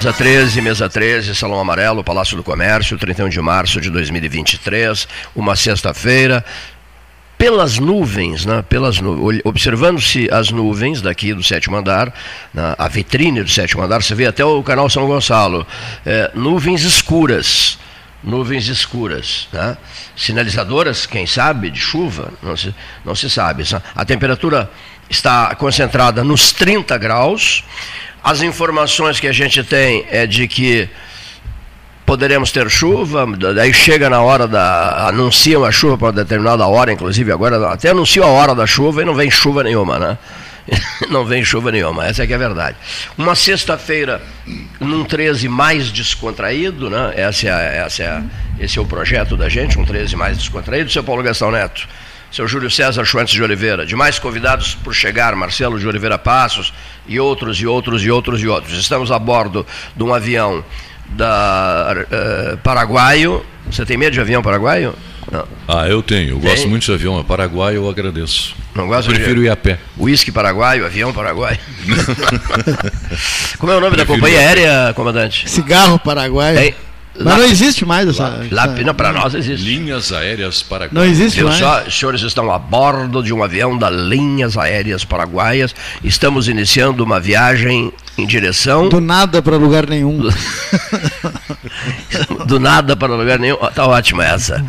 Mesa 13, mesa 13, Salão Amarelo, Palácio do Comércio, 31 de março de 2023, uma sexta-feira. Pelas nuvens, né, pelas nu observando-se as nuvens daqui do sétimo andar, né, a vitrine do sétimo andar, você vê até o canal São Gonçalo, é, nuvens escuras, nuvens escuras, né? sinalizadoras, quem sabe, de chuva, não se, não se sabe. A temperatura está concentrada nos 30 graus, as informações que a gente tem é de que poderemos ter chuva, daí chega na hora da. anunciam a chuva para determinada hora, inclusive agora até anunciam a hora da chuva e não vem chuva nenhuma, né? Não vem chuva nenhuma, essa é que é a verdade. Uma sexta-feira, num 13 mais descontraído, né? Essa é, essa é, esse é o projeto da gente, um 13 mais descontraído. Seu Paulo Gastão Neto seu Júlio César Schwantz de Oliveira, demais convidados por chegar, Marcelo de Oliveira Passos e outros e outros e outros e outros. Estamos a bordo de um avião da uh, Paraguaio. Você tem medo de avião paraguaio? Não. Ah, eu tenho. Eu tem? gosto muito de avião. É paraguaio, eu agradeço. Não gosto eu prefiro de... ir a pé. Uísque paraguaio, avião paraguaio. Como é o nome prefiro da companhia aérea, comandante? Cigarro paraguaio. Tem? Mas não existe mais essa. Lá, não, para nós existe. Linhas Aéreas Paraguaias. Não existe mais. Só, os senhores estão a bordo de um avião da Linhas Aéreas Paraguaias. Estamos iniciando uma viagem em direção. Do nada para lugar nenhum. Do nada para lugar nenhum. Tá ótima essa.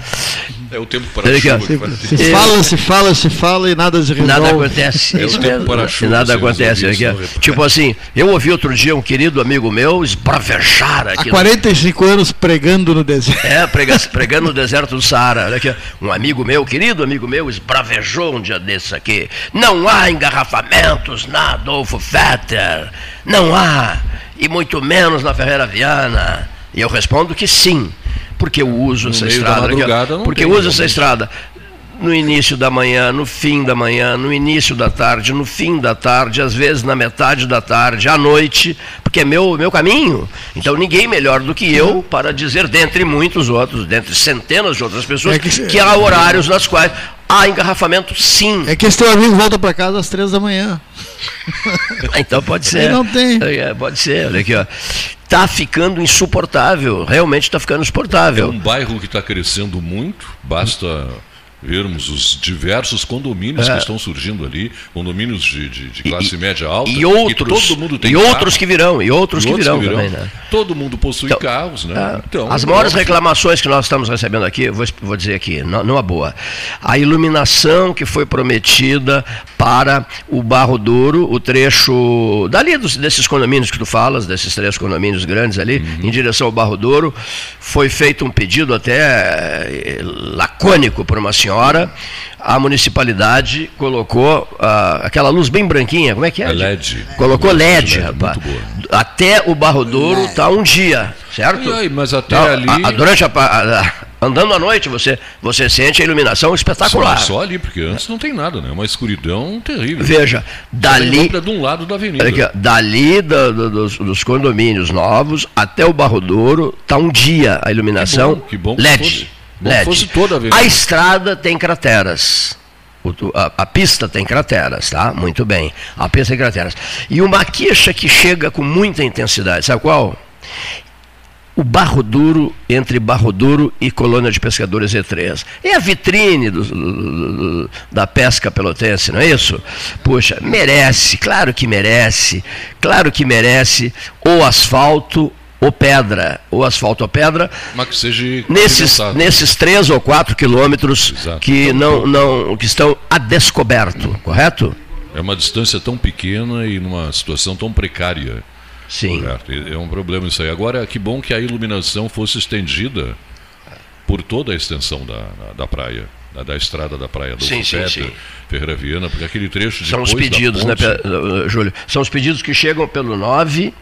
É o tempo para a chuva. Se, se fala, se fala, se fala e nada se resolve. Nada acontece. É o tempo para chuva. Nada acontece. Aqui. Tipo assim, eu ouvi outro dia um querido amigo meu esbravejar aqui. Há 45 no... anos pregando no deserto. É, prega, pregando no deserto do Saara. Olha aqui, um amigo meu, querido amigo meu, esbravejou um dia desses aqui. Não há engarrafamentos na Adolfo Fetter. Não há. E muito menos na Ferreira Viana. E eu respondo que sim porque eu uso no essa estrada. porque eu uso essa estrada no início da manhã, no fim da manhã, no início da tarde, no fim da tarde, às vezes na metade da tarde, à noite, porque é meu, meu caminho. Então ninguém melhor do que eu para dizer, dentre muitos outros, dentre centenas de outras pessoas, é que, que há horários nas quais há engarrafamento sim. É que esse teu amigo volta para casa às três da manhã. então pode ser. Ele não tem. É, pode ser, olha aqui, ó está ficando insuportável, realmente está ficando insuportável. É um bairro que está crescendo muito, basta vermos os diversos condomínios é. que estão surgindo ali, condomínios de, de, de classe e, média alta, e outros, todo mundo tem e carro, outros que virão, e outros, e que, virão que, virão também, né? Todo mundo possui então, carros, né? É, então, as maiores reclamações que nós estamos recebendo aqui, vou, vou dizer aqui, numa boa, a iluminação que foi prometida para o Barro Duro, o trecho dali dos, desses condomínios que tu falas, desses três condomínios grandes ali, uhum. em direção ao Barro Duro, foi feito um pedido até eh, lacônico por uma senhora senhora, a municipalidade colocou uh, aquela luz bem branquinha, como é que é? é LED. Colocou LED, LED rapaz. Até o Barro Douro está um dia, certo? E aí, mas até Não, ali. A, a, durante a, a, andando à noite, você, você sente a iluminação espetacular. Só, só ali, porque antes não tem nada, né? Uma escuridão terrível. Veja, dali. de um lado da avenida. Aqui, dali do, do, dos, dos, condomínios novos até o Barro Douro está um dia a iluminação que bom, que bom LED. LED. Fosse toda a, a estrada tem crateras. A, a, pista tem crateras, tá? Muito bem. A pista tem crateras. E uma queixa que chega com muita intensidade, sabe qual? O Barro Duro, entre Barro Duro e Colônia de Pescadores E3. É a vitrine do, do, da pesca pelotense, não é isso? Poxa, merece, claro que merece, claro que merece o asfalto ou pedra, ou asfalto ou pedra, Mas que seja nesses, nesses três ou quatro quilômetros Exato. que, então, não, não, que estão a descoberto, correto? É uma distância tão pequena e numa situação tão precária. Sim. Correto? É um problema isso aí. Agora, que bom que a iluminação fosse estendida por toda a extensão da, da praia. Da, da, estrada da praia do sim, sim, sim. Ferreira Viana, porque aquele trecho São os pedidos, né, ponte... né, Júlio? São os pedidos que chegam pelo 9,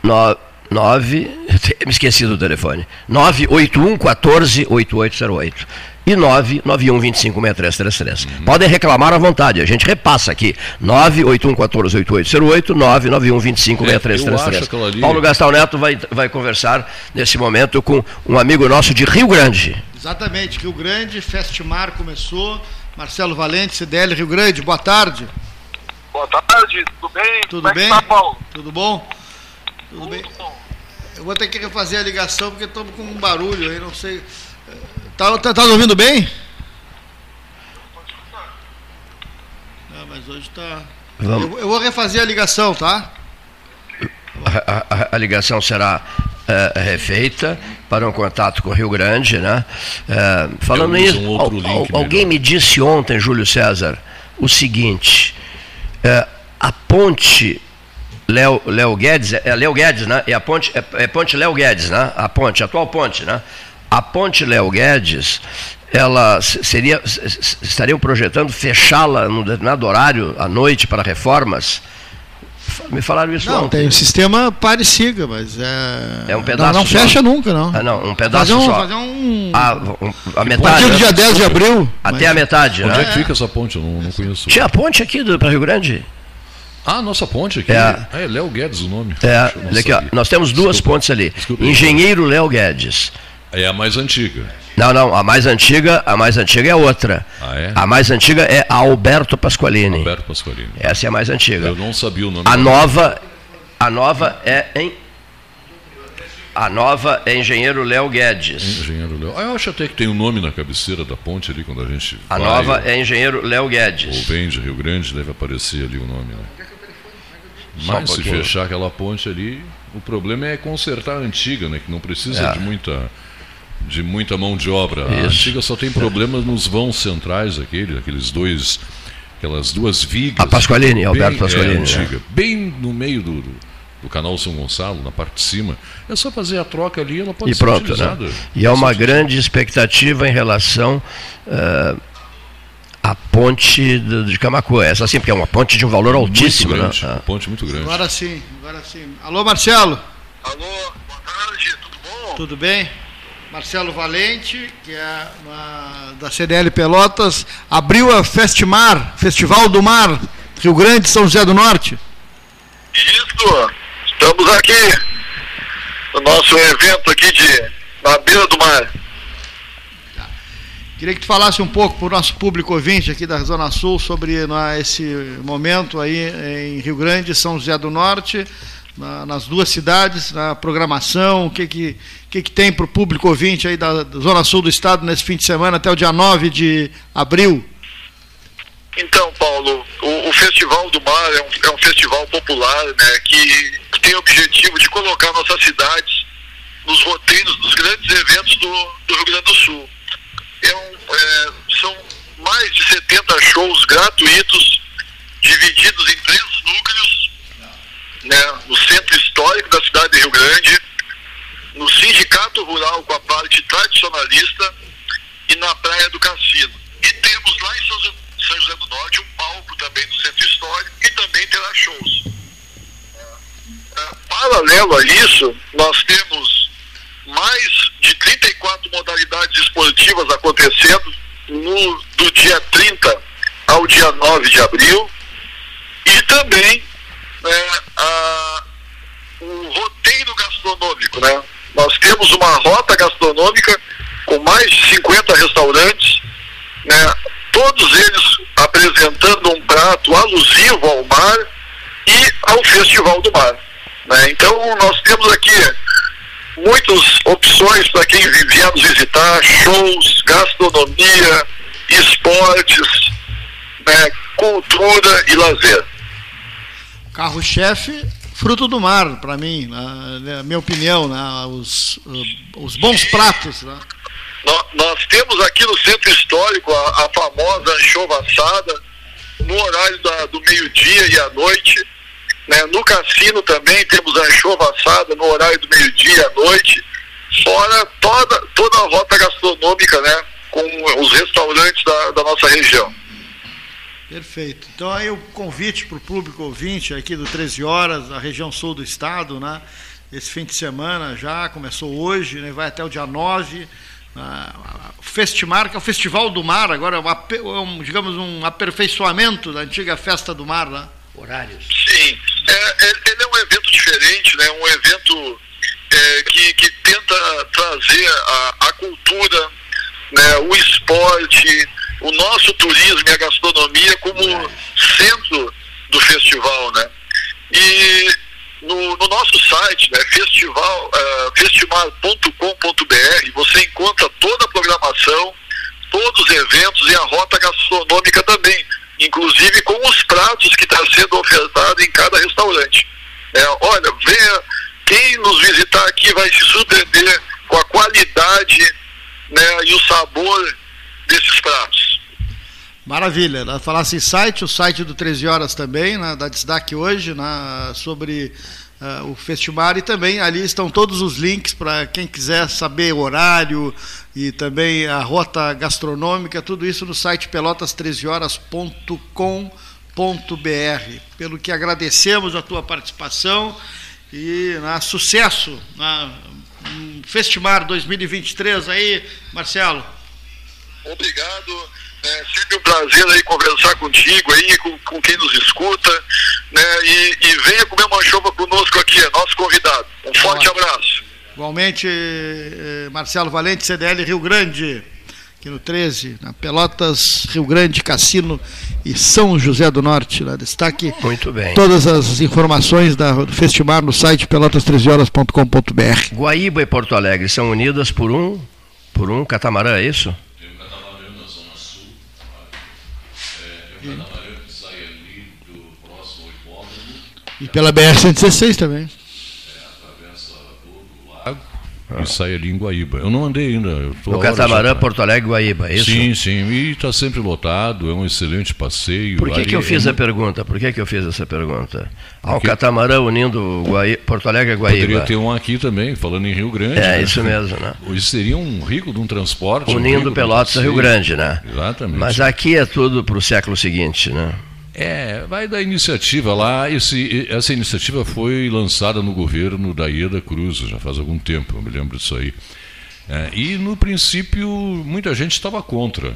9 9, me esqueci do telefone, 981 14 8808 e 991 25 6333. Uhum. Podem reclamar à vontade, a gente repassa aqui. 981 14 8808, 991 25 6333. Ali... Paulo Gastão Neto vai, vai conversar nesse momento com um amigo nosso de Rio Grande. Exatamente, Rio Grande, Festmar começou. Marcelo Valente, CDL Rio Grande, boa tarde. Boa tarde, tudo bem? Tudo Como é bem? Tá, Paulo? Tudo bom? Tudo bem? Eu vou ter que refazer a ligação porque estamos com um barulho aí, não sei. Tá, tá, tá ouvindo bem? Não, mas hoje está. Eu, eu, vou refazer a ligação, tá? A, a, a ligação será é, refeita para um contato com o Rio Grande, né? É, falando nisso, um al, al, alguém me disse ontem, Júlio César, o seguinte: é, a ponte Léo, Léo Guedes, é Léo Guedes, né? É a ponte, é, é ponte Léo Guedes, né? A ponte, a atual ponte, né? A ponte Léo Guedes, ela seria, estariam projetando fechá-la num determinado horário à noite para reformas me falaram isso não, ontem. tem um sistema parecido, mas é. É um pedaço. Não, não fecha nunca, não. Ah, não, um pedaço fazer um, só. Fazer um... Ah, um, a metade. A partir do dia 10 de abril. Até mas... a metade, Onde né? é que fica essa ponte? Eu não, não conheço. Tinha a ponte aqui para Rio Grande. Ah, nossa ponte aqui. É, ah, é Léo Guedes o nome. É, aqui, ó, nós temos duas Desculpa. pontes ali. Desculpa. Engenheiro Léo Guedes. É a mais antiga. Não, não, a mais antiga, a mais antiga é outra. Ah, é? A mais antiga é Alberto Pasqualini. Alberto Pasqualini. Essa é a mais antiga. Eu não sabia o nome. A nova, a nova é em a nova é Engenheiro Léo Guedes. Engenheiro Léo. Ah, eu acho até que tem o um nome na cabeceira da ponte ali quando a gente. A vai, nova é Engenheiro Léo Guedes. Ou vem de Rio Grande, deve aparecer ali o nome, né? Mas um se fechar aquela ponte ali, o problema é consertar a antiga, né? Que não precisa é. de muita de muita mão de obra. Isso. A antiga só tem problemas nos vãos centrais, aquele, aqueles dois, aquelas duas vigas. A Pasqualini, bem, Alberto Pasqualini. É, antiga, bem no meio do, do, do, canal São Gonçalo, na parte de cima. É só fazer a troca ali, ela pode e ser pronto, utilizada. Né? E há uma grande expectativa em relação uh, à ponte de, de Camacuã. Essa sim, porque é uma ponte de um valor muito altíssimo. Grande, né? Uma ponte muito grande. Agora sim, agora sim. Alô, Marcelo. Alô, boa tarde, tudo bom? Tudo bem? Marcelo Valente, que é uma, da CDL Pelotas, abriu a Festmar, Festival do Mar, Rio Grande, São José do Norte. Isso, estamos aqui no nosso evento aqui de na beira do mar. Queria que tu falasse um pouco para o nosso público ouvinte aqui da Zona Sul sobre né, esse momento aí em Rio Grande, São José do Norte, na, nas duas cidades, na programação, o que, que, que, que tem para o público ouvinte aí da, da, Zona Sul do Estado nesse fim de semana até o dia 9 de abril? Então, Paulo, o, o Festival do Mar é um, é um festival popular né, que, que tem o objetivo de colocar nossas cidades nos roteiros dos grandes eventos do, do Rio Grande do Sul. É um, é, são mais de 70 shows gratuitos, divididos em três núcleos, né, no centro histórico da cidade de Rio Grande, no Sindicato Rural com a parte tradicionalista e na Praia do Cassino. E temos lá em São José do Norte um palco também do Centro Histórico e também terá shows. É, paralelo a isso, nós temos mais de 34 modalidades esportivas acontecendo no, do dia 30 ao dia 9 de abril e também é, a, o roteiro gastronômico, né? Nós temos uma rota gastronômica com mais de 50 restaurantes, né? todos eles apresentando um prato alusivo ao mar e ao Festival do Mar. Né? Então, nós temos aqui muitas opções para quem vier nos visitar, shows, gastronomia, esportes, né? cultura e lazer. Carro-chefe fruto do mar, para mim, na, na, minha opinião, né? os, os bons pratos. Né? Nós, nós, temos aqui no centro histórico a, a famosa anchova assada, no horário da, do meio-dia e à noite. Né? No cassino também temos a anchova assada no horário do meio-dia à noite. Fora toda, toda a rota gastronômica né? com os restaurantes da, da nossa região. Perfeito. Então aí o convite para o público ouvinte aqui do 13 horas, da região sul do estado, né? Esse fim de semana já começou hoje, né? vai até o dia 9. o Festimar, que é o Festival do Mar, agora é um, digamos um aperfeiçoamento da antiga Festa do Mar, né? Horários. Sim, é, é, ele é um evento diferente, né? um evento é, que, que tenta trazer a, a cultura, né? o esporte, o nosso turismo e a gastronomia como centro do festival, né? E no, no nosso site né, festival, uh, festimar.com.br, você encontra toda a programação, todos os eventos e a rota gastronômica também, inclusive com os pratos que está sendo ofertado em cada restaurante. É, olha, venha, quem nos visitar aqui vai se surpreender com a qualidade né, e o sabor desses pratos. Maravilha. Falasse em site, o site do 13 Horas também, né, dá destaque hoje né, sobre uh, o Festimar e também ali estão todos os links para quem quiser saber o horário e também a rota gastronômica, tudo isso no site pelotas13horas.com.br. Pelo que agradecemos a tua participação e na né, sucesso na Festimar 2023 aí, Marcelo. Obrigado. É sempre um prazer aí conversar contigo aí, com, com quem nos escuta, né? E, e venha comer uma chuva conosco aqui, é nosso convidado. Um forte abraço. Igualmente, eh, Marcelo Valente, CDL Rio Grande, aqui no 13, na Pelotas, Rio Grande, Cassino e São José do Norte. Né? Destaque Muito bem. todas as informações da, do Festimar no site pelotas13horas.com.br. Guaíba e Porto Alegre são unidas por um, por um catamarã, é isso? E pela BR-116 também. E sai ali em Guaíba. Eu não andei ainda. Eu no Catamarã, Porto Alegre, Guaíba, é isso? Sim, sim. E está sempre lotado, é um excelente passeio. Por que, que eu fiz é... a pergunta? Por que, que eu fiz essa pergunta? Ah, o Catamarã unindo Guaí... Porto Alegre e Guaíba. Poderia ter um aqui também, falando em Rio Grande. É, né? isso mesmo, né? Isso seria um rico de um transporte. Unindo um Pelotas a Rio Grande, né? Exatamente. Mas aqui é tudo para o século seguinte, né? É, vai da iniciativa lá. Esse, essa iniciativa foi lançada no governo da Ieda Cruz, já faz algum tempo, eu me lembro disso aí. É, e, no princípio, muita gente estava contra.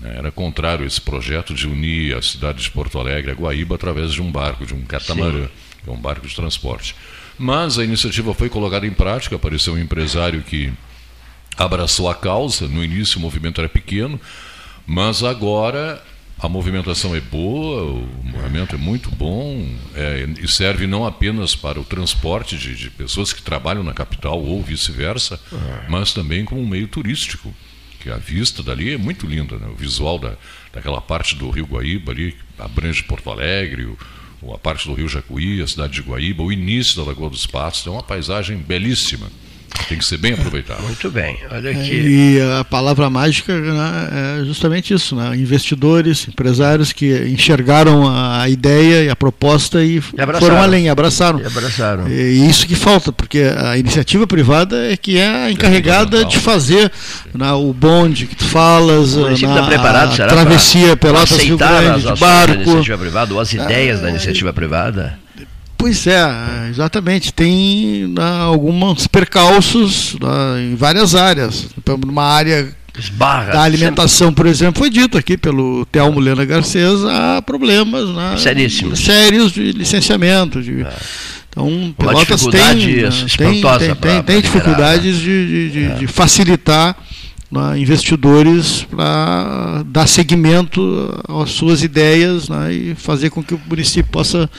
Né, era contrário esse projeto de unir a cidade de Porto Alegre a Guaíba através de um barco, de um catamarã, que é um barco de transporte. Mas a iniciativa foi colocada em prática, apareceu um empresário que abraçou a causa. No início o movimento era pequeno, mas agora a movimentação é boa, o movimento é muito bom é, e serve não apenas para o transporte de, de pessoas que trabalham na capital ou vice-versa, é. mas também como um meio turístico. Que a vista dali é muito linda, né? o visual da, daquela parte do Rio Guaíba ali, abrange Porto Alegre, o, a parte do Rio Jacuí, a cidade de Guaíba, o início da Lagoa dos Passos, é uma paisagem belíssima. Tem que ser bem aproveitado. Muito bem, olha aqui. E a palavra mágica né, é justamente isso, né? investidores, empresários que enxergaram a ideia e a proposta e, e foram além, abraçaram. E abraçaram. E isso que falta, porque a iniciativa privada é que é a encarregada de fazer né, o bonde que tu falas, na, tá preparado, a travessia Pelotas Rio Grande, de barco. Da iniciativa privada, ou as ideias é, da iniciativa privada? Pois é, exatamente. Tem né, alguns percalços né, em várias áreas. Numa área Esbarra, da alimentação, sempre. por exemplo, foi dito aqui pelo Telmo Lena Garcês, há problemas né, Seríssimos. sérios de licenciamento. De, é. Então, Pelotas tem, né, tem, tem, tem, tem dificuldades de, de, é. de facilitar né, investidores para dar seguimento às suas ideias né, e fazer com que o município possa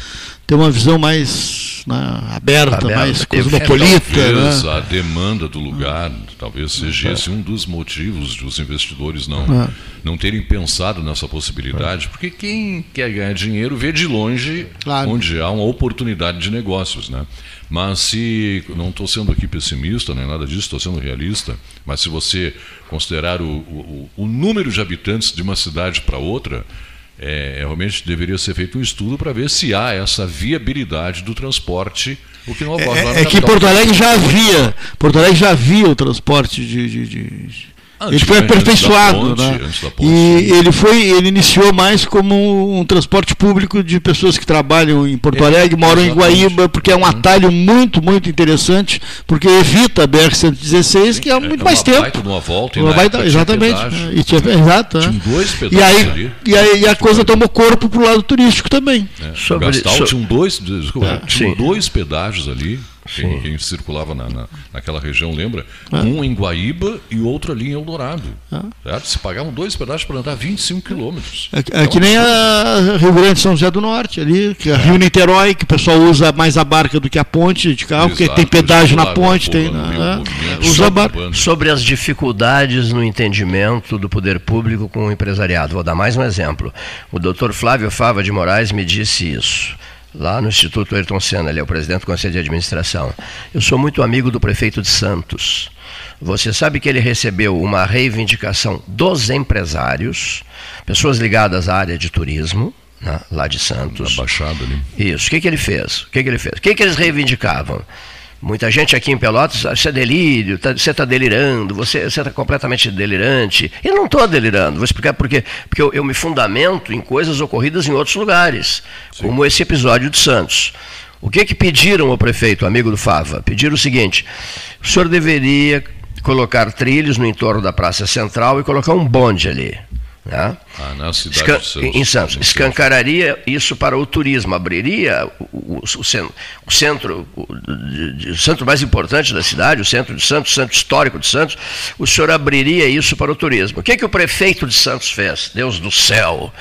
ter uma visão mais né, aberta, aberta, mais cosmopolita. Talvez né? a demanda do lugar, talvez seja esse um dos motivos dos investidores não, é. não terem pensado nessa possibilidade, porque quem quer ganhar dinheiro vê de longe claro. onde há uma oportunidade de negócios. Né? Mas se, não estou sendo aqui pessimista, nem nada disso, estou sendo realista, mas se você considerar o, o, o número de habitantes de uma cidade para outra, é, realmente deveria ser feito um estudo para ver se há essa viabilidade do transporte, o que não ocorre é, lá no É que Porto Alegre já havia, Porto Alegre já havia o transporte de, de, de ele foi aperfeiçoado, ponte, né? E ele foi, ele iniciou mais como um transporte público de pessoas que trabalham em Porto é, Alegre, moram exatamente. em Guaíba, porque é um atalho muito, muito interessante, porque evita a BR 116, que é, é muito é mais tempo. Baita uma volta, uma baita, exatamente. E tinha, exato. Tinha dois pedaços e aí, ali. E, aí, e a coisa tomou corpo para o lado turístico também. É. Sobre, Gastal sobre... tinha dois, desculpa, é, tinha dois pedágios ali Quem, quem, circulava na, na, naquela região lembra? Ah. Um em Guaíba e outro ali em Eldorado. Ah. Se pagavam dois pedaços para andar 25 quilômetros. É, é então, que nem a Rio Grande São José do Norte, ali, que é a Rio Niterói, que o pessoal usa mais a barca do que a ponte de carro, Exato, porque tem pedágio na ponte, tem. Na, é, usa sobre, sobre as dificuldades no entendimento do poder público com o empresariado. Vou dar mais um exemplo. O doutor Flávio Fava de Moraes me disse isso lá no Instituto Ayrton Senna, ele é o presidente do Conselho de Administração. Eu sou muito amigo do prefeito de Santos. Você sabe que ele recebeu uma reivindicação dos empresários, pessoas ligadas à área de turismo, né, lá de Santos. Da Baixada ali. Isso. O que, que ele fez? O que, que ele fez? O que, que eles reivindicavam? Muita gente aqui em Pelotas, ah, isso é delírio, tá, você está delirando, você está completamente delirante. E não estou delirando, vou explicar por quê. Porque eu, eu, me fundamento em coisas ocorridas em outros lugares, Sim. como esse episódio de Santos. O que que pediram ao prefeito, amigo do Fava? Pediram o seguinte: o senhor deveria colocar trilhos no entorno da Praça Central e colocar um bonde ali. Né? Ah, na cidade Escan Santos, em Santos. Escancararia isso para o turismo, abriria o, o, o centro, o, centro, o, centro mais importante da cidade, o centro de Santos, o centro histórico de Santos, o senhor abriria isso para o turismo. O que, é que o prefeito de Santos fez? Deus do céu!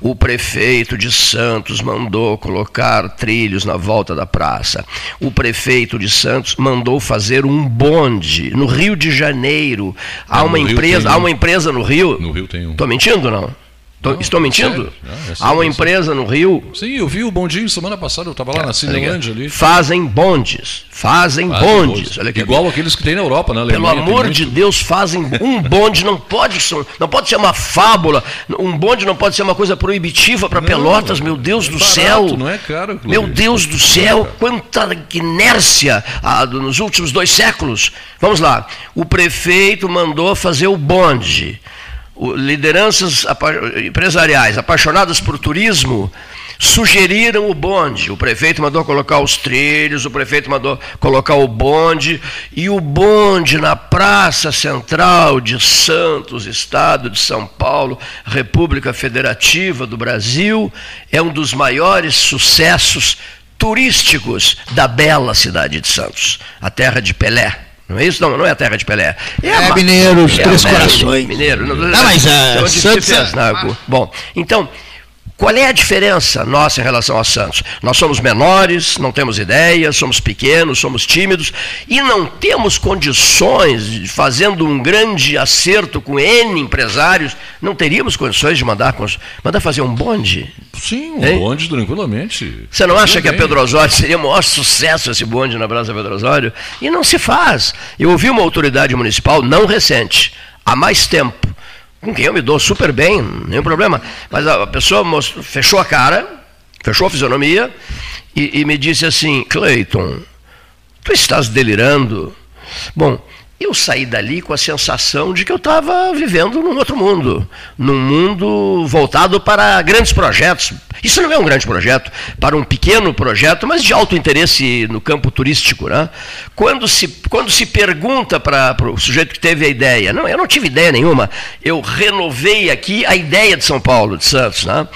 O prefeito de Santos mandou colocar trilhos na volta da praça. O prefeito de Santos mandou fazer um bonde no Rio de Janeiro. Há uma empresa, há uma empresa no Rio. No Rio tem um. Estou mentindo? mentindo, não? Não, estou mentindo? Não, é Há uma empresa no Rio. Sim, eu vi o bondinho semana passada, eu estava lá é, na Cinelândia ali. Fazem bondes. Fazem, fazem bondes. bondes. Igual aqueles que tem na Europa, né? Pelo amor de Deus, fazem um bonde, não pode, ser, não pode ser uma fábula. Um bonde não pode ser uma coisa proibitiva para Pelotas, meu Deus é do barato, céu. Não é caro. Meu Deus do céu, quanta inércia ah, nos últimos dois séculos. Vamos lá. O prefeito mandou fazer o bonde lideranças empresariais apaixonadas por turismo sugeriram o bonde. O prefeito mandou colocar os trilhos, o prefeito mandou colocar o bonde, e o bonde na Praça Central de Santos, Estado de São Paulo, República Federativa do Brasil, é um dos maiores sucessos turísticos da bela cidade de Santos, a terra de Pelé. Não é isso? Não, não é a terra de Pelé. É, é Mineiro, os é Três Corações. Mineiro. Não, não mas é, onde Santos, ah. Bom, então, qual é a diferença nossa em relação a Santos? Nós somos menores, não temos ideias, somos pequenos, somos tímidos e não temos condições, de, fazendo um grande acerto com N empresários, não teríamos condições de mandar, mandar fazer um bonde? Sim, um hein? bonde tranquilamente. Você não acha que a Pedro Osório seria o maior sucesso esse bonde na Praça Pedro Osório? E não se faz. Eu ouvi uma autoridade municipal, não recente, há mais tempo, com quem eu me dou super bem, nenhum problema. Mas a pessoa mostrou, fechou a cara, fechou a fisionomia e, e me disse assim: Cleiton, tu estás delirando? Bom, eu saí dali com a sensação de que eu estava vivendo num outro mundo, num mundo voltado para grandes projetos. Isso não é um grande projeto, para um pequeno projeto, mas de alto interesse no campo turístico. Né? Quando, se, quando se pergunta para o sujeito que teve a ideia, não, eu não tive ideia nenhuma, eu renovei aqui a ideia de São Paulo, de Santos. Né?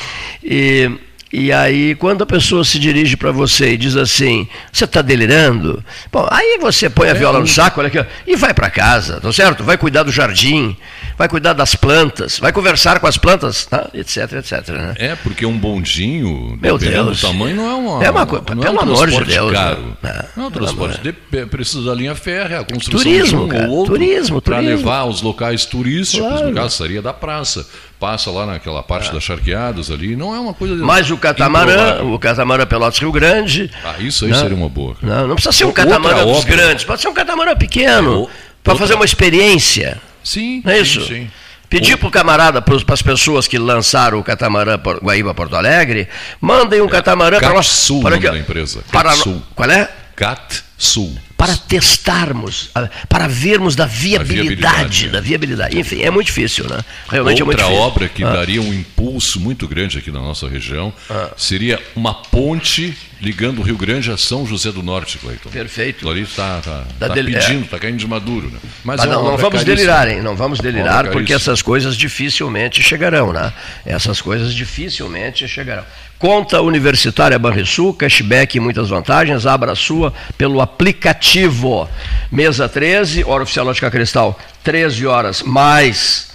E, e aí, quando a pessoa se dirige para você e diz assim, você está delirando? Bom, aí você põe a é viola no saco, olha aqui, e vai para casa, tá certo? Vai cuidar do jardim, vai cuidar das plantas, vai conversar com as plantas, tá? etc, etc. Né? É, porque um bondinho, Meu Deus. do tamanho, não é uma. É uma coisa, pelo é um amor de Deus. Caro. Né? Não é um transporte. De, precisa da linha férrea, a construção turismo, de um cara, ou outro. Turismo, Para levar aos locais turísticos, claro. no caso, seria da praça passa lá naquela parte é. das charqueadas ali, não é uma coisa. Mas o catamarã, o catamarã Pelotas Rio Grande. Ah, isso aí não, seria uma boa. Não, não precisa ser um catamarã dos obra. grandes, pode ser um catamarã pequeno, é, para fazer uma experiência. Sim, não é isso? Sim, sim. Pedir para o camarada, para as pessoas que lançaram o catamarã Guaíba Porto Alegre, mandem um é, catamarã para nós. Sul, para, da empresa. Para, Sul. Qual é? Cat Sul para testarmos, para vermos da viabilidade, viabilidade da viabilidade. Enfim, é muito difícil, né? Realmente Outra é muito difícil. obra que ah. daria um impulso muito grande aqui na nossa região ah. seria uma ponte ligando o Rio Grande a São José do Norte, Cleiton. Perfeito. Ali está tá, tá, tá pedindo, está é. caindo de maduro. Né? Mas, Mas é não, não vamos caríssima. delirar, hein? Não vamos delirar, porque essas coisas dificilmente chegarão, né? Essas coisas dificilmente chegarão. Conta Universitária Banrisul, cashback e muitas vantagens. Abra a sua pelo aplicativo. Mesa 13, hora oficial Lógica Cristal, 13 horas mais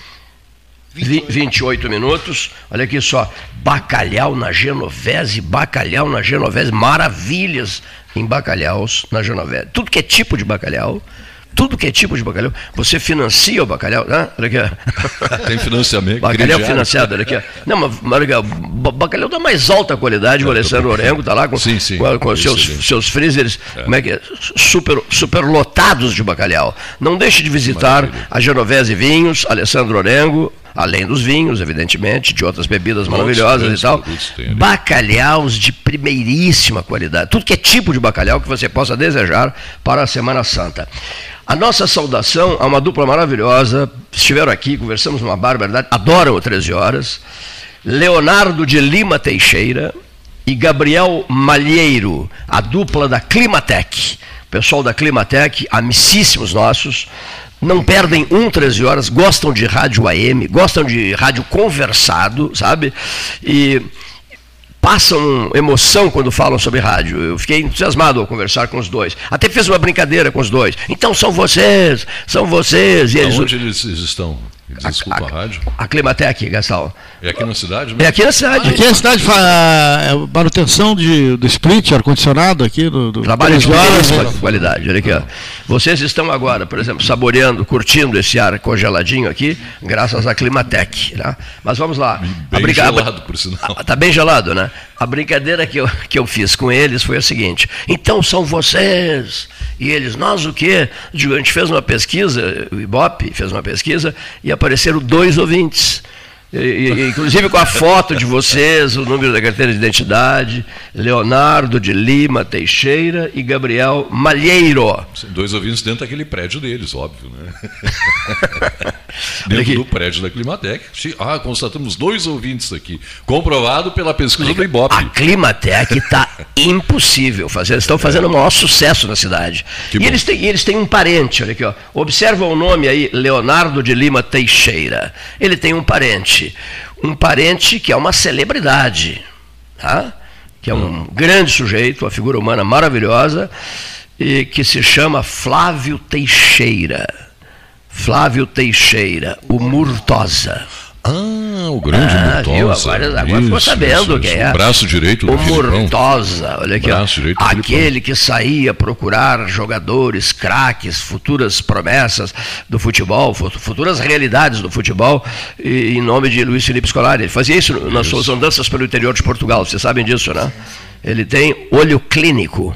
28. 28 minutos. Olha aqui só, bacalhau na Genovese, bacalhau na Genovese, maravilhas em bacalhaus na Genovese. Tudo que é tipo de bacalhau tudo que é tipo de bacalhau. Você financia o bacalhau, né? Olha aqui. Tem financiamento. Bacalhau financiado, olha aqui. Não, mas, bacalhau da mais alta qualidade, é, o Alessandro Orengo está lá com, sim, sim, com, com seus, seus freezers, é. como é que é? Super, super lotados de bacalhau. Não deixe de visitar Maravilha. a Genovese Vinhos, Alessandro Orengo, além dos vinhos, evidentemente, de outras bebidas maravilhosas e tal. Bacalhaus de primeiríssima qualidade. Tudo que é tipo de bacalhau que você possa desejar para a Semana Santa. A nossa saudação a uma dupla maravilhosa, estiveram aqui, conversamos uma barbaridade, adoram o 13 Horas, Leonardo de Lima Teixeira e Gabriel Malheiro, a dupla da Climatec. Pessoal da Climatec, amicíssimos nossos, não perdem um 13 horas, gostam de rádio AM, gostam de rádio conversado, sabe? E passam emoção quando falam sobre rádio. Eu fiquei entusiasmado ao conversar com os dois. Até fiz uma brincadeira com os dois. Então são vocês, são vocês. E eles... Onde eles estão? Desculpa a, a, a rádio. A Climatec, Gastal. É aqui na cidade mesmo? É aqui na cidade. Aqui na cidade, é manutenção de, do split, ar-condicionado aqui. Do, do Trabalho de horas, qualidade. Olha aqui, ó. Vocês estão agora, por exemplo, saboreando, curtindo esse ar congeladinho aqui, graças à Climatec. Né? Mas vamos lá. Bem gelado, por sinal. Está bem gelado, né? A brincadeira que eu, que eu fiz com eles foi a seguinte: então são vocês. E eles, nós o quê? a gente fez uma pesquisa, o Ibope fez uma pesquisa, e apareceram dois ouvintes. Inclusive com a foto de vocês, o número da carteira de identidade, Leonardo de Lima Teixeira e Gabriel Malheiro. Dois ouvintes dentro daquele prédio deles, óbvio, né? dentro aqui. do prédio da Climatec. Ah, constatamos dois ouvintes aqui. Comprovado pela pesquisa do Ibope. A Climatec está impossível fazer. Eles estão fazendo é. o maior sucesso na cidade. Que e eles têm, eles têm um parente, olha aqui, ó. Observa o nome aí, Leonardo de Lima Teixeira. Ele tem um parente parente, um parente que é uma celebridade, tá? que é um grande sujeito, uma figura humana maravilhosa, e que se chama Flávio Teixeira. Flávio Teixeira, o Murtosa. Ah, o grande ah, Murtosa. Agora, agora ficou sabendo quem é. O braço direito do O Murtosa, olha aqui. Braço direito aquele que saía procurar jogadores, craques, futuras promessas do futebol, futuras realidades do futebol, em nome de Luiz Felipe Scolari. Ele fazia isso, isso. nas suas andanças pelo interior de Portugal, vocês sabem disso, né? Ele tem olho clínico.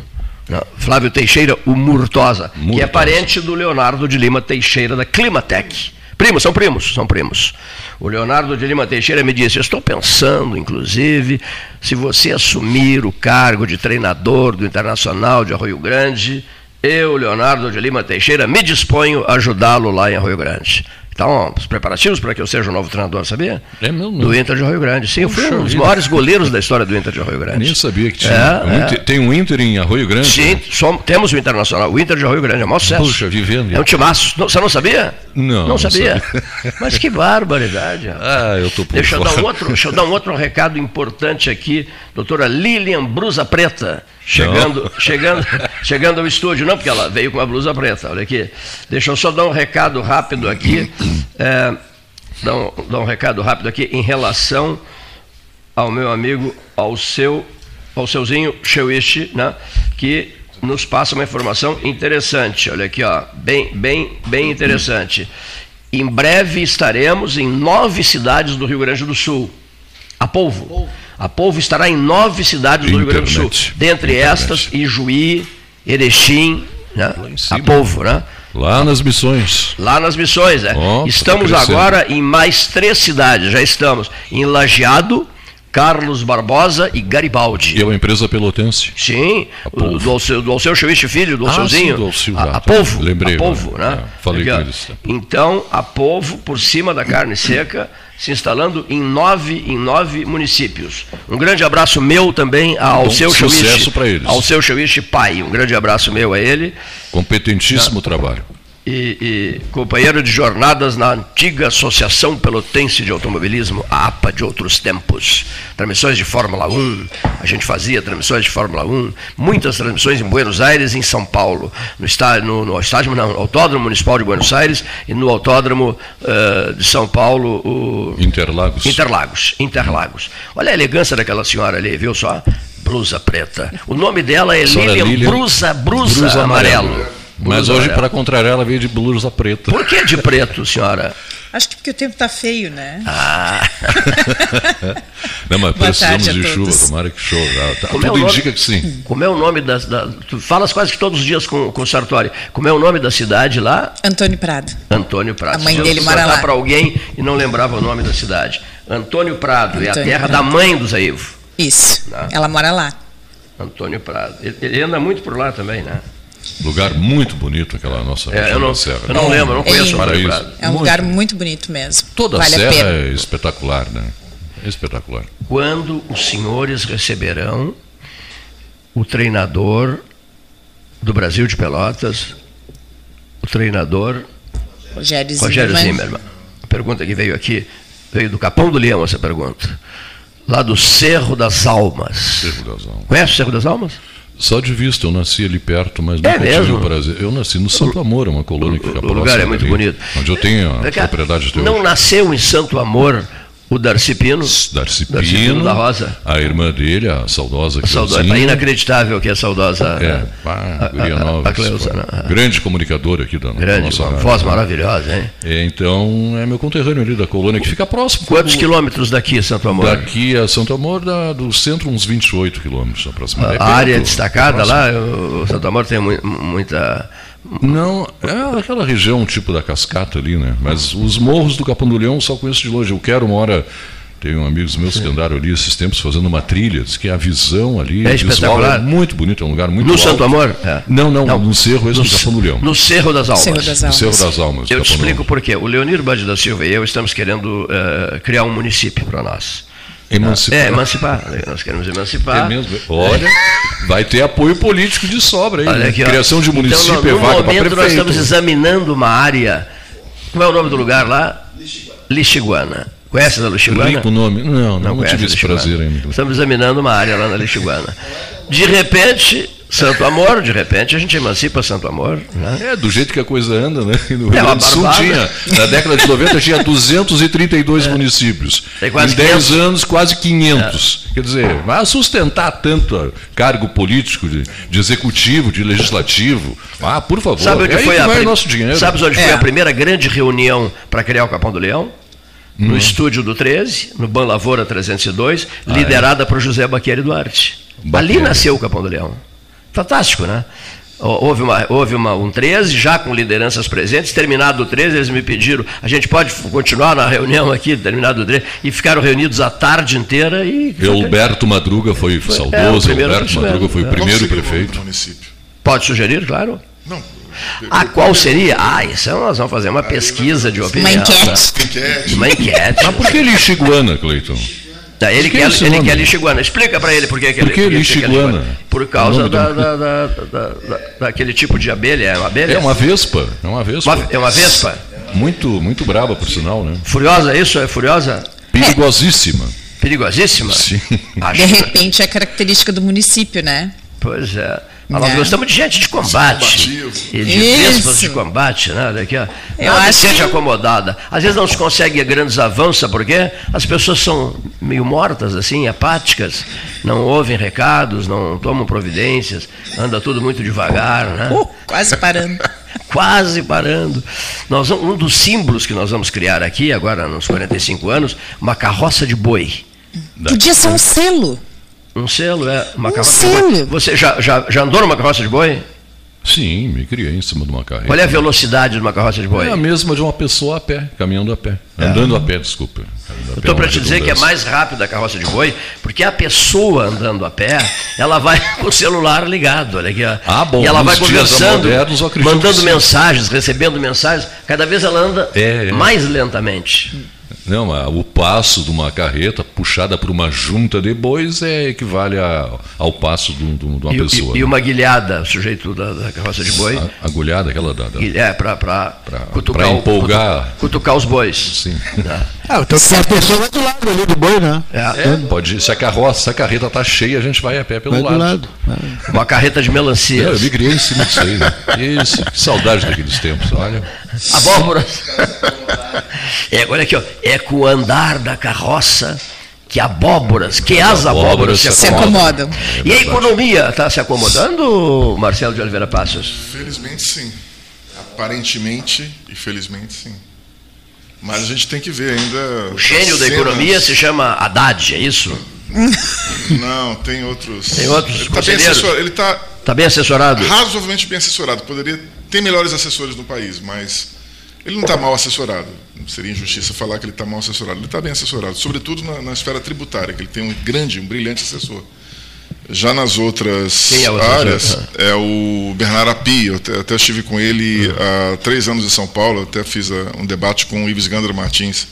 Não, Flávio Teixeira, o Murtosa, Murtosa, que é parente do Leonardo de Lima Teixeira, da Climatec. Primos, são primos, são primos. O Leonardo de Lima Teixeira me disse: Estou pensando, inclusive, se você assumir o cargo de treinador do Internacional de Arroio Grande, eu, Leonardo de Lima Teixeira, me disponho a ajudá-lo lá em Arroio Grande. Então, os preparativos para que eu seja o novo treinador, sabia? É meu nome. Do Inter de Rio Grande. Sim, eu fui um dos maiores goleiros da história do Inter de Rio Grande. Nem sabia que tinha. É, Inter, é. Tem um Inter em Arroio Grande? Sim, somos, temos o Internacional. O Inter de Rio Grande é o maior sucesso. Puxa, vivendo. É um timaço. Não, você não sabia? Não. Não sabia? Não sabia. Mas que barbaridade. Ah, eu estou por deixa eu, dar um outro, deixa eu dar um outro recado importante aqui. Doutora Lilian Brusa Preta Chegando, chegando, chegando ao estúdio, não, porque ela veio com a blusa preta, olha aqui. Deixa eu só dar um recado rápido aqui. É, dar, um, dar um recado rápido aqui em relação ao meu amigo, ao seu, ao seuzinho Sheuishi, né, que nos passa uma informação interessante. Olha aqui, ó, bem, bem, bem interessante. Em breve estaremos em nove cidades do Rio Grande do Sul. A polvo. A Polvo estará em nove cidades do Rio Grande do Sul. Dentre Internet. estas, Ijuí, Erechim, né? a Polvo, né? Lá nas missões. Lá nas missões, é. Oh, tá estamos tá agora em mais três cidades, já estamos em Lajeado, Carlos Barbosa e Garibaldi. E é uma empresa pelotense? Sim, do, do, Alceu, Alceu Chevich Filho, do Alceuzinho. Ah, sim, do Alceu, a, a Polvo. Lembrei. A Polvo, né? É, falei com eles. Então, a Polvo, por cima da carne seca, se instalando em nove, em nove municípios. Um grande abraço meu também ao seu Sucesso para eles. Ao seu Chauiche pai. Um grande abraço meu a ele. Competentíssimo trabalho. E, e, companheiro de jornadas na antiga Associação Pelotense de Automobilismo, a APA de outros tempos. Transmissões de Fórmula 1, a gente fazia transmissões de Fórmula 1, muitas transmissões em Buenos Aires e em São Paulo, no estádio, no, no estádio não, no Autódromo Municipal de Buenos Aires e no Autódromo uh, de São Paulo, o Interlagos. Interlagos, Interlagos. Olha a elegância daquela senhora ali, viu só? Blusa preta. O nome dela é Lilian, Lilian Brusa, Brusa, Brusa amarelo. amarelo. Mas hoje, para contrariar, ela veio de blusa preta. Por que de preto, senhora? Acho que porque o tempo está feio, né? Ah. Não, mas Boa precisamos de chuva, tomara que chova. Tá, tudo é nome, indica que sim. Como é o nome da, da. Tu falas quase que todos os dias com, com o Sartori. Como é o nome da cidade lá? Antônio Prado. Antônio Prado. A mãe dele mora lá. para alguém e não lembrava o nome da cidade. Antônio Prado, Antônio é a terra Prado. da mãe do Zaivo. Isso. Né? Ela mora lá. Antônio Prado. Ele, ele anda muito por lá também, né? Lugar muito bonito, aquela nossa é, eu não, Serra. Eu não lembro, eu não conheço é, Prado. É um muito. lugar muito bonito mesmo. Toda vale a serra a é espetacular, né? Espetacular. Quando os senhores receberão o treinador do Brasil de Pelotas, o treinador Rogério, Rogério Zimmermann. Zimmermann. A pergunta que veio aqui, veio do Capão do Leão essa pergunta. Lá do Cerro das Almas. Cerro das Almas. Conhece o Cerro das Almas? Só de vista, eu nasci ali perto, mas é nunca tive o prazer. Eu nasci no Santo Amor, uma colônia que fica próxima. O lugar é muito ali, bonito. Onde eu tenho a propriedade de Não nasceu em Santo Amor o Darcy Pino. Darcy, Darcy Pino, da Rosa. A irmã dele, a saudosa Cleusa. É inacreditável que é a saudosa. É, pá, a, nova, a, Cleusa, né? grande comunicadora aqui da, grande, da nossa uma voz maravilhosa, hein? É, então, é meu conterrâneo ali da colônia, que fica próximo. Quantos do, quilômetros daqui, Santo Amor? Daqui a Santo Amor, da, do centro, uns 28 quilômetros aproximadamente. A, é área destacada lá, o Santo Amor tem muita não, é aquela região tipo da cascata ali, né? Mas os morros do Capão do Leão só conheço de longe. Eu quero uma hora. Tenho amigos meus Sim. que andaram ali esses tempos fazendo uma trilha, diz que a visão ali é visual é muito bonito, é um lugar muito No alto. Santo Amor? É. Não, não, não, no Cerro esse no, do Capão do Leão. No Cerro das Almas. Cerro das Almas. Cerro das Almas eu te explico por quê. O Leonir Bade da Silva e eu estamos querendo uh, criar um município para nós. Emancipar. É, emancipar. Nós queremos emancipar. É mesmo. Olha, vai ter apoio político de sobra aí. Olha aqui, Criação de município então, no, no é vaga momento nós estamos examinando uma área. Como é o nome do lugar lá? Lixiguana. Conhece a Lixiguana? Rico nome. Não, não, não tive esse prazer ainda. Estamos examinando uma área lá na Lixiguana. De repente, Santo Amor, de repente a gente emancipa Santo Amor. Né? É, do jeito que a coisa anda, né? No Rio é Grande do Sul tinha, na década de 90 tinha 232 é. municípios. Em 10 500. anos, quase 500. É. Quer dizer, vai sustentar tanto cargo político, de, de, executivo, de legislativo. Ah, por favor, Sabe onde é foi a vai nosso dinheiro. Sabe onde foi é. a primeira grande reunião para criar o Capão do Leão? No hum. estúdio do 13, no Ban Lavoura 302, ah, é? liderada por José Baqueri Duarte. Baqueri. Ali nasceu o Capão do Leão. Fantástico, né? Houve, uma, houve uma, um 13, já com lideranças presentes. Terminado o 13, eles me pediram, a gente pode continuar na reunião aqui, terminado o 13, e ficaram reunidos a tarde inteira. E, Alberto Madruga foi, foi saudoso, é, Alberto Madruga foi o primeiro prefeito. Pode sugerir, claro? Não. Ah, qual seria? Ah, isso nós vamos fazer uma pesquisa de opinião. Uma enquete. Uma enquete. Mas por que Lixiguana, Cleiton? Tá, ele, que quer, é ele quer lixiguana. Explica para ele por que, por que ele lixiguana? Por causa da, da, da, da, daquele tipo de abelha. É uma abelha? É uma vespa. É uma vespa. Uma, é uma vespa? Muito, muito braba, por sinal, né? Furiosa, é isso? É furiosa? Perigosíssima. Perigosíssima? Sim. Acho. De repente é característica do município, né? Pois é. Mas nós é. gostamos de gente de combate. E de vespas de combate, né? Daqui, ó. Eu Nada acho gente que... acomodada. Às vezes não se consegue grandes avanços, porque as pessoas são meio mortas, assim, apáticas, não ouvem recados, não tomam providências, anda tudo muito devagar, né? Uh, quase parando. quase parando. Nós, um dos símbolos que nós vamos criar aqui, agora nos 45 anos, uma carroça de boi. Podia ser um selo. Um selo, é. Uma um carroça selo. de boi. Você já, já, já andou numa carroça de boi? Sim, me criei em cima de uma carreta. Qual é a velocidade de uma carroça de boi? É a mesma de uma pessoa a pé, caminhando a pé. É. Andando a pé, desculpa. Estou para te dizer que é mais rápido a carroça de boi, porque a pessoa andando a pé, ela vai com o celular ligado, olha aqui. Ah, bom. E ela vai conversando, modernos, mandando mensagens, recebendo mensagens. Cada vez ela anda é, é. mais lentamente. Não, o passo de uma carreta puxada por uma junta de bois é equivale a, ao passo de, de uma e, pessoa. E, né? e, uma guilhada, o sujeito da, da carroça de boi. A, agulhada, aquela da. da é, para cutucar, empolgar. Cutucar, cutucar os bois. Sim. Tá. Ah, então a pessoa do lado ali do boi, né? É, é pode Se a carroça, se a carreta está cheia, a gente vai a pé pelo vai lado. lado. Uma carreta de melancia. Eu me criei em cima disso aí. Né? Isso, que saudade daqueles tempos, olha. Abóboras. é, olha aqui, ó. É com o andar da carroça que abóboras, que as abóboras se acomodam. Se acomodam. É e a economia está se acomodando, Marcelo de Oliveira Passos? Felizmente sim. Aparentemente e felizmente sim. Mas a gente tem que ver ainda. O gênio da economia se chama Haddad, é isso? Não, tem outros. Tem outros. Ele está bem assessorado. Ele está tá bem assessorado? Razoavelmente bem assessorado. Poderia tem melhores assessores no país, mas ele não está mal assessorado. Seria injustiça falar que ele está mal assessorado. Ele está bem assessorado, sobretudo na, na, esfera tributária, que ele tem um grande, um brilhante assessor. Já nas outras é áreas, é o Bernardo Api. Eu até, até estive com ele uhum. há três anos em São Paulo. Eu até fiz a, um debate com o Ives Gandra Martins.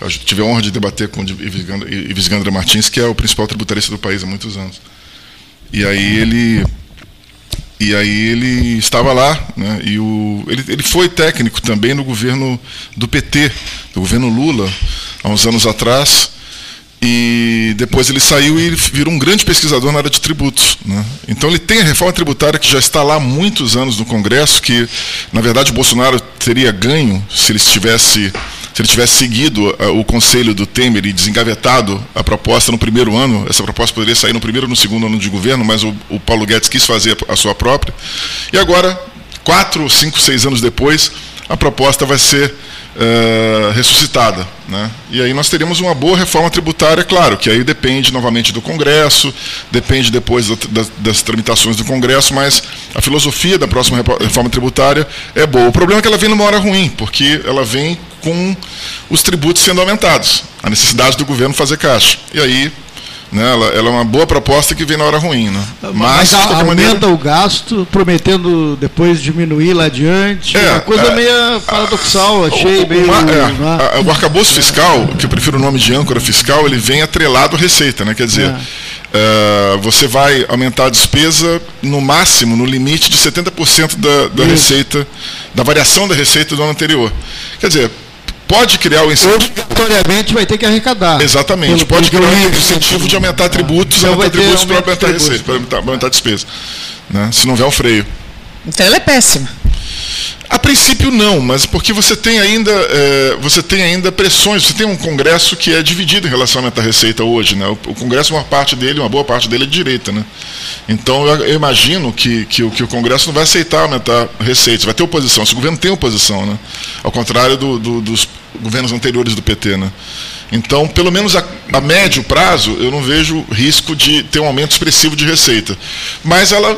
Eu tive a honra de debater com o Ives Gandra, Ives Gandra Martins, que é o principal tributarista do país há muitos anos. E aí ele e aí ele estava lá, né, e o, ele, ele foi técnico também no governo do PT, do governo Lula, há uns anos atrás, e depois ele saiu e virou um grande pesquisador na área de tributos. Né? Então ele tem a reforma tributária que já está lá há muitos anos no Congresso, que na verdade o Bolsonaro teria ganho se ele estivesse se ele tivesse seguido uh, o conselho do Temer e desengavetado a proposta no primeiro ano, essa proposta poderia sair no primeiro ou no segundo ano de governo, mas o, o Paulo Guedes quis fazer a sua própria. E agora, quatro, cinco, seis anos depois, a proposta vai ser uh, ressuscitada. Né? E aí nós teríamos uma boa reforma tributária, claro, que aí depende novamente do Congresso, depende depois das, das tramitações do Congresso, mas a filosofia da próxima reforma tributária é boa. O problema é que ela vem numa hora ruim, porque ela vem com os tributos sendo aumentados, a necessidade do governo fazer caixa. E aí né? Ela, ela, é uma boa proposta que vem na hora ruim. Né? Mas, Mas aumenta maneira... o gasto, prometendo depois diminuir lá adiante. É, uma coisa é, meio paradoxal, achei o, meio. Uma, é, né? o arcabouço fiscal, que eu prefiro o nome de âncora fiscal, ele vem atrelado à receita. Né? Quer dizer, é. você vai aumentar a despesa no máximo, no limite de 70% da, da receita, da variação da receita do ano anterior. Quer dizer, pode criar o incentivo. Obrigatoriamente vai ter que arrecadar. Exatamente. Pelo, pode criar o incentivo de aumentar tributos, então aumentar tributos para aumentar receita, para aumentar, aumentar despesa. Né? Se não houver um freio. Então ela é péssima. A princípio não, mas porque você tem ainda é, você tem ainda pressões, você tem um Congresso que é dividido em relação a aumentar a receita hoje, né? O, o, Congresso uma parte dele, uma boa parte dele é de direita, né? Então eu, eu imagino que, que, que, o Congresso não vai aceitar aumentar receitas, vai ter oposição. Se o governo tem oposição, né? Ao contrário do, do, dos governos anteriores do PT, né? Então, pelo menos a, a, médio prazo, eu não vejo risco de ter um aumento expressivo de receita. Mas ela,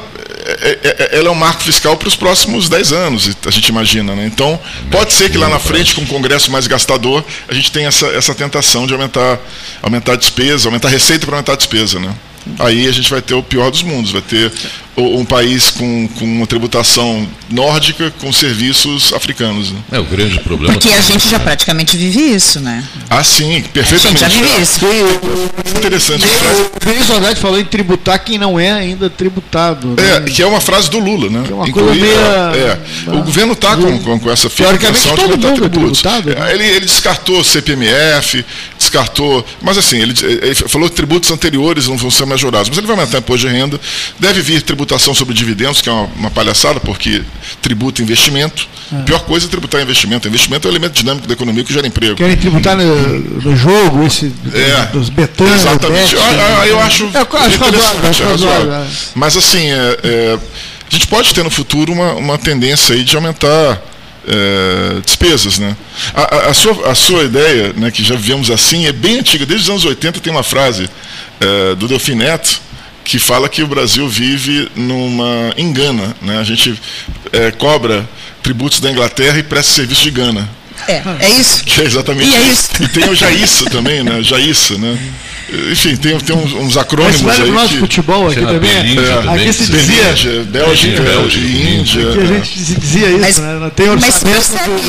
é, é, é ela é um marco fiscal para os próximos 10 anos, a gente imagina. Né? Então, pode ser que lá na frente, com um Congresso mais gastador, a gente tenha essa, essa tentação de aumentar, aumentar a despesa, aumentar a receita para aumentar a despesa. Né? Aí a gente vai ter o pior dos mundos, vai ter um país com, com uma tributação nórdica com serviços africanos. Né? É o grande problema. Porque a gente já praticamente vive isso, né? Ah, sim, perfeitamente. A gente já vive isso. Interessante. O Isolete falou em tributar quem não é ainda tributado. Né? É, que é uma frase do Lula, né? Que é uma Incluir, coisa meio... é, O governo está com, com, com, essa fixação de botar tributos. Né? Ele, ele descartou CPMF, descartou... Mas assim, ele, ele falou que tributos anteriores não vão ser majorados. Mas ele vai aumentar imposto de renda, deve vir tributos tributação sobre dividendos, que é uma, uma palhaçada, porque tributa investimento. É. Pior coisa é tributar investimento. Investimento é um elemento dinâmico da economia que gera emprego. Querem tributar no, no jogo, esse é, dos betões. Exatamente. Eu, eu, eu, acho, é, acho interessante. Razoável, é Mas assim, é, é, a gente pode ter no futuro uma, uma tendência aí de aumentar é, despesas. Né? A, a, a, sua, a sua ideia, né, que já vivemos assim, é bem antiga. Desde os anos 80 tem uma frase é, do Delfim Neto, que fala que o Brasil vive numa engana. Né? A gente é, cobra tributos da Inglaterra e presta serviço de Gana. É, é isso. Que é exatamente e é isso. E tem o Jaíssa também, né? Jaíssa, né? enfim, tem, tem uns, uns acrônimos Mas aí. nosso que, futebol aqui também. Belíndia é, também, aqui se dizia. Belíndia, Bélgica, Bélgica, Índia. Que a gente se dizia isso, Mas- né? Tem mas orçamento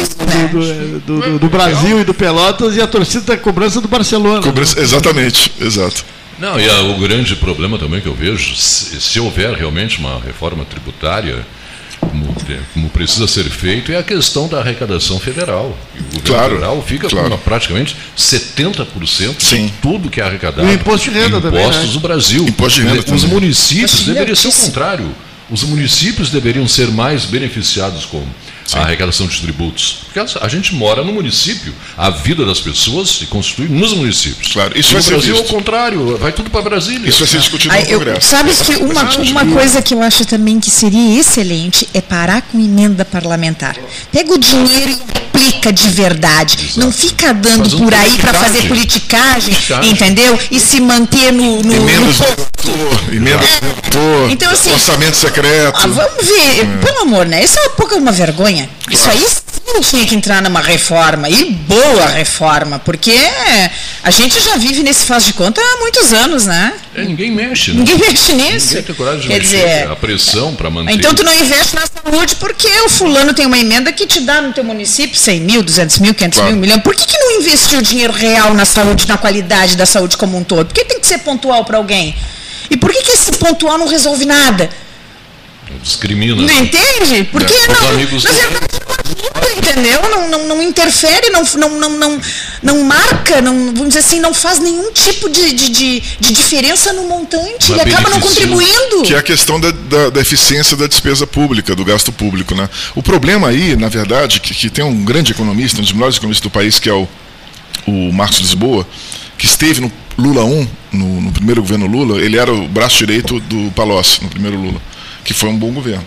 isso, do, né? do, do, do- do Brasil e do Pelotas e a torcida da cobrança do Barcelona. Cobrança- exatamente, exato. Não, e a- o grande problema também que eu vejo, se, se houver realmente uma reforma tributária, como, te- como precisa ser feito, é a questão da arrecadação federal. E o governo Claro, federal fica claro. com praticamente 70% Sim. de tudo que é arrecadado. E o imposto de renda em também, Impostos né? do Brasil. Imposto de renda Os também. municípios deveriam ser o contrário. Os municípios deveriam ser mais beneficiados com a arrecadação de tributos. Porque a- gente mora no município, a vida das pessoas se constitui nos municípios. Claro, isso vai Brasil é o visto. contrário, vai tudo para Brasília. Isso vai ser discutido Aí, no eu, Congresso. sabe que uma, uma coisa que eu acho também que seria excelente é parar com emenda parlamentar. Pega o dinheiro e aplica de verdade. Não fica dando por aí para fazer politicagem, Politicagem. entendeu? E se manter no, no, Emendas no do relator, emenda do relator, Então, assim, orçamento secreto. Ah, vamos ver, pelo amor, né? Isso é um pouco uma vergonha. Isso aí sim tinha que entrar numa reforma, e boa reforma, porque a gente já vive nesse faz de conta há muitos anos, né? É, ninguém mexe, né? Ninguém mexe nisso. Ninguém tem coragem de Quer mexer. dizer, a pressão para manter. então tu não investe na saúde porque o fulano tem uma emenda que te dá no teu município 100 mil, 200 mil, 500 Claro. mil, milhão. Por que, que não investiu dinheiro real na saúde, na qualidade da saúde como um todo? Por que tem que ser pontual para alguém? E por que, que esse pontual não resolve nada? discrimina. Não entende? Porque É, não, amigos na verdade, entendeu? Não, não, não interfere, não, não, não, não, não marca, não, vamos dizer assim, não faz nenhum tipo de, de, de, de diferença no montante. Mas Ele acaba não contribuindo. Que é a questão da, da- da eficiência da despesa pública, do gasto público. Né? O problema aí, na verdade, que, que tem um grande economista, um dos melhores economistas do país, que é o, o Marcos Lisboa, que esteve no Lula 1, no, no primeiro governo Lula, ele era o braço direito do Palocci, no primeiro Lula, que foi um bom governo,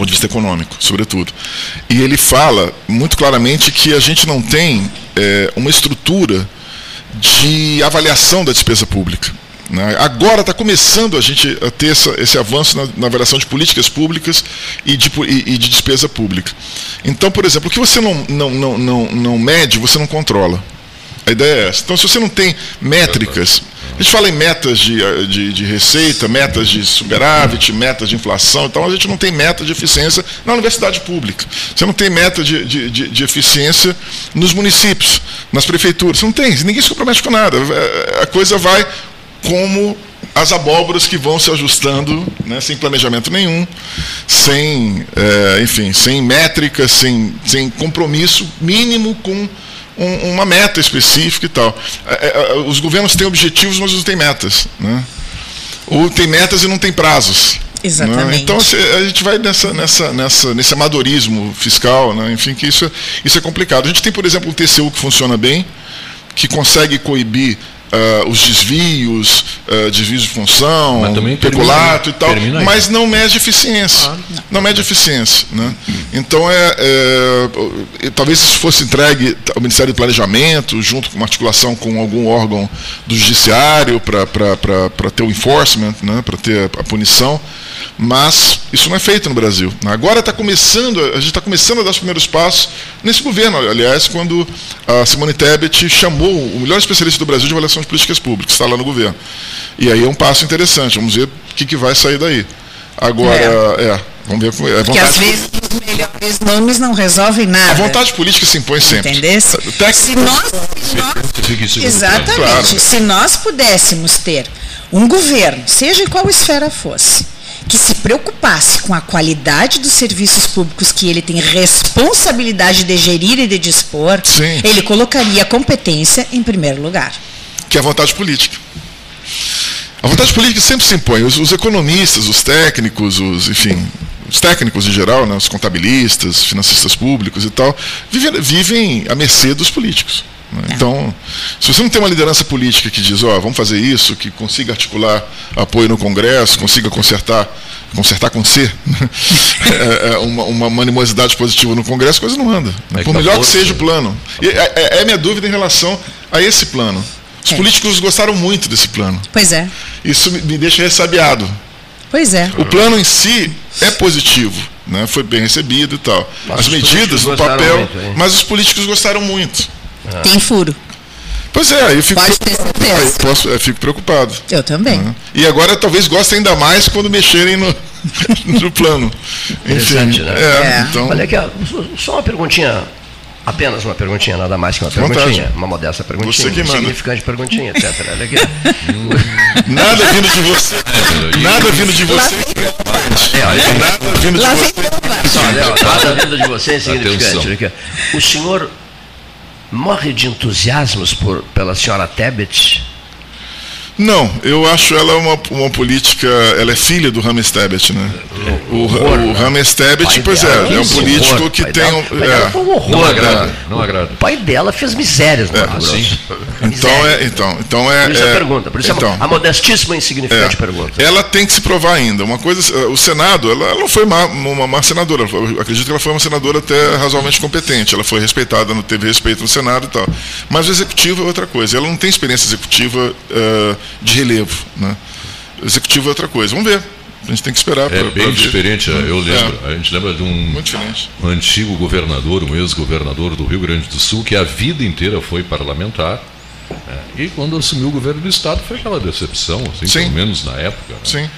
ponto de vista econômico, sobretudo. E ele fala muito claramente que a gente não tem eh, uma estrutura de avaliação da despesa pública. né? Agora está começando a gente a ter essa- esse avanço na, na avaliação de políticas públicas e de, e- e de despesa pública. Então, por exemplo, o que você não, não, não, não, não mede, você não controla. A ideia é essa. Então, se você não tem métricas, a gente fala em metas de, de, de receita, metas de superávit, metas de inflação, então a gente não tem meta de eficiência na universidade pública. Você não tem meta de, de, de, de eficiência nos municípios, nas prefeituras. Você não tem, ninguém se compromete com nada. Eh, A coisa vai como as abóboras que vão se ajustando, né, sem planejamento nenhum, sem, eh, enfim, sem métrica, sem, sem compromisso mínimo com um- uma meta específica e tal. Eh, eh, Os governos têm objetivos, mas não têm metas. Né? Ou tem metas e não tem prazos. Exatamente. né? Então a gente vai nessa, nessa, nessa, nesse amadorismo fiscal, né? enfim, que isso, é- isso é complicado. A gente tem, por exemplo, um TCU que funciona bem, que consegue coibir ah, os desvios, ah, desvios de função, peculato e tal, mas não mede eficiência. não mede eficiência. Né? Então, é, é, talvez isso fosse entregue ao Ministério do Planejamento, junto com uma articulação com algum órgão do Judiciário, para ter o enforcement, né? para ter a, a punição, mas isso não é feito no Brasil. Agora está começando, a gente está começando a dar os primeiros passos nesse governo, aliás, quando a Simone Tebet chamou o melhor especialista do Brasil de avaliação de políticas públicas, está lá no governo. E aí é um passo interessante, vamos ver o que, que vai sair daí. Agora, é, vamos ver. É Porque às vezes os melhores nomes não resolvem nada. a vontade política se impõe sempre. Entendesse? O técnico- Se nós, se nós Exatamente. Claro. Se nós pudéssemos ter um governo, seja em qual esfera fosse, que se preocupasse com a qualidade dos serviços públicos que ele tem responsabilidade de gerir e de dispor, Sim. ele colocaria a competência em primeiro lugar. que é a vontade política. A vontade política sempre se impõe. Os, os economistas, os técnicos, os, enfim, os técnicos em geral, né, os contabilistas, financistas públicos e tal, vivem, vivem à mercê dos políticos. Né? Então, se você não tem uma liderança política que diz, ó, vamos fazer isso, que consiga articular apoio no Congresso, consiga consertar, consertar com C, né? É, é, uma, uma animosidade positiva no Congresso, a coisa não anda. né? É Por que melhor que seja o plano. E é, é- é minha dúvida em relação a esse plano. Os É. políticos gostaram muito desse plano. Pois é, Isso me, me deixa ressabiado. pois é. O plano em si é positivo, né? foi bem recebido e tal. Mas As medidas gostaram papel, muito, mas os políticos gostaram muito. Tem furo. Pois é, aí eu fico, Pode ter certeza. eu posso, eu fico preocupado. Eu também. né? E agora talvez gostem ainda mais quando mexerem no, no plano. Enfim, Interessante, né? é, É. então. Olha aqui, ó, só uma perguntinha. Apenas uma perguntinha, nada mais que uma Vontade. perguntinha. Uma modesta perguntinha. Você que manda. Significante perguntinha, etc. Olha aqui. Nada vindo de você. Nada vindo de você. É. Nada vindo de você. nada vindo de você é insignificante. O senhor morre de entusiasmos por, pela senhora Tebet? Não, eu acho ela uma, uma política. Ela é filha do Rames Tebet, né? O, Horror, o né? Pois é, é um político horror. que Pai tem dela- um. é. foi um horror, Não agrada, né? não agrada. O pai dela fez misérias no É. Grosso. Então é, então, então é. Por isso é- a pergunta, por isso então, a modestíssima e insignificante É. pergunta. Ela tem que se provar ainda. Uma coisa, o Senado, ela, ela não foi má- uma má senadora. Eu acredito que ela foi uma senadora até razoavelmente competente. Ela foi respeitada, no- teve respeito no Senado e tal. Mas o executivo é outra coisa. Ela não tem experiência executiva eh, de relevo. Né? O executivo é outra coisa. Vamos ver. A gente tem que esperar. É pra- bem pra ver. diferente. Eu lembro, a gente lembra de um, antigo governador, um ex-governador do Rio Grande do Sul, que a vida inteira foi parlamentar. né, E quando assumiu o governo do Estado foi aquela decepção, assim, Sim. pelo menos na época. né, Sim.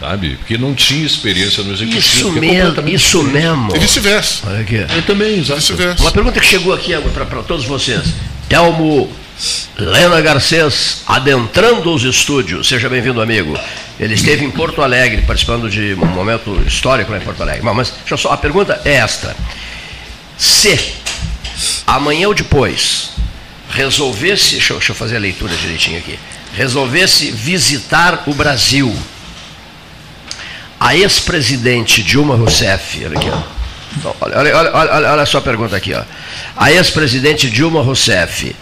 Sabe? Porque não tinha experiência no executivo. Isso é mesmo, completamente isso mesmo. E vice-versa. Eu também, exato. Uma pergunta que chegou aqui para todos vocês. Telmo Lena Garcês, adentrando os estúdios. Seja bem-vindo, amigo. Ele esteve em Porto Alegre, participando de um momento histórico lá em Porto Alegre. Mas deixa só, a pergunta é esta. Se amanhã ou depois resolvesse, deixa eu, deixa eu fazer a leitura direitinho aqui, resolvesse visitar o Brasil, a ex-presidente Dilma Rousseff, olha aqui, Olha, olha, olha, olha, olha a pergunta aqui, ó. A ex-presidente Dilma Rousseff,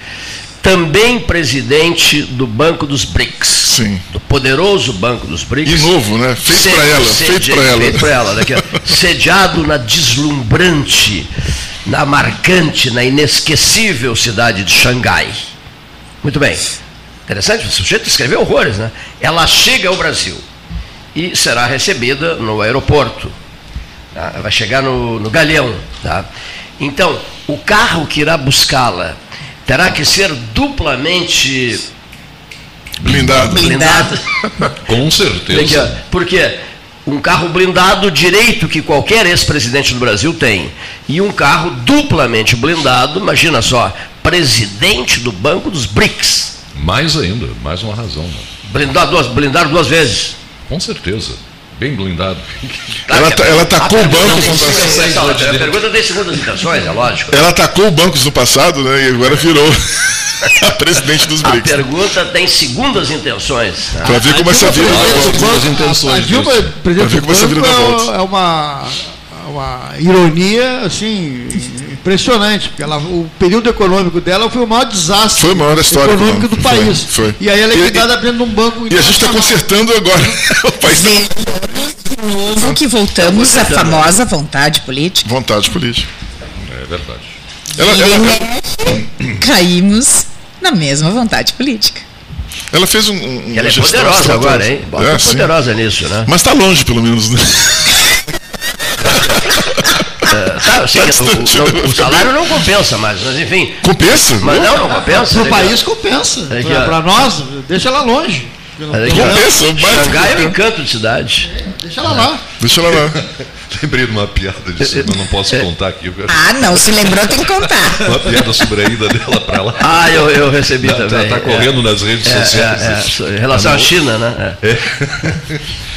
também presidente do Banco dos BRICS, Sim. do poderoso Banco dos BRICS. E novo, né? Feito pra ela. Feito pra ela. Feito pra ela. Daqui, sediado na deslumbrante, na marcante, na inesquecível cidade de Xangai. Muito bem. Interessante, o sujeito escreveu horrores, né? Ela chega ao Brasil e será recebida no aeroporto. tá? Vai chegar no, no Galeão. Tá? Então, o carro que irá buscá-la terá que ser duplamente Blindado. blindado. Com certeza. Porque um carro blindado direito que qualquer ex-presidente do Brasil tem e um carro duplamente blindado, imagina só, presidente do Banco dos BRICS. Mais ainda, mais uma razão. Né? Blindado duas, blindar duas vezes. Com certeza. Bem blindado. Ela ta- ela tacou A o banco no tem passado. segundas- A pergunta tem segundas intenções, é lógico. Ela atacou bancos no passado, né? E agora virou a presidente dos A BRICS. pergunta tem segundas intenções. tá? Pra ver como essa vida A Dilma, presidente Pra ver do como essa banco, é, volta. é uma, uma ironia assim, impressionante, porque ela, o período econômico dela foi o maior desastre Foi o maior história econômico do país. Foi, foi. E aí ela é cuidada dentro de um banco E a gente está consertando agora. O país tá De novo que voltamos à famosa vontade política. vontade política. É verdade. Ela, ela, mexe, caímos na mesma vontade política. ela fez um. um Ela é poderosa agora, hein? Bota É, sim. poderosa nisso, né? Mas está longe, pelo menos. Né? Tá, eu sei que o, o- o salário não compensa, mas, mas enfim. Compensa? Mas não, não compensa. Pro né? país compensa. Ó. Pra nós, deixa ela longe. Ó. Compensa, Xangai é um encanto de cidade. Deixa ela lá. Deixa ela lá. Lembrei de uma piada disso, mas não posso contar aqui. Ah, não, se lembrou, tem que contar. Uma piada sobre a ida dela para lá. Ah, eu, eu recebi Tá, também. tá correndo nas redes É, sociais. é, é, em relação à China, né? É.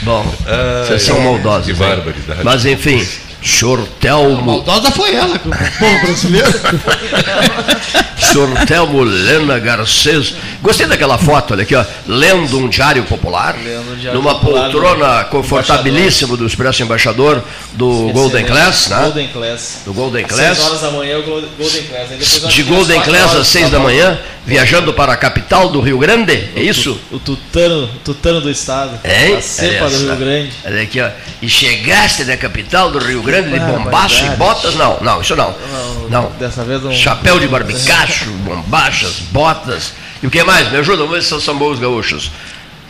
Bom, vocês são maldosos. que hein? barbaridade. Mas enfim, Chortelmo, Maldosa foi ela, o povo brasileiro. Chortelmo Lena Garcês. Gostei daquela foto, olha aqui, ó. Lendo um diário popular. Lendo um diário numa popular poltrona do confortabilíssima do Expresso Embaixador do Golden Excelente. Class, né? Golden Class. Do Golden Class. seis horas da manhã, o Golden Class. De Golden Class às seis pra da manhã, viajando para a capital do Rio Grande, é isso? O tutano, o tutano do estado. Hein? A cepa do. Rio Grande. Olha aqui, ó. E chegaste da capital do Rio Grande de bombacha e botas? Não, não, isso não. Não. Dessa vez não. Chapéu de barbicacho, bombachas, botas. E o que mais? Me ajuda, vamos ver se são bons gaúchos.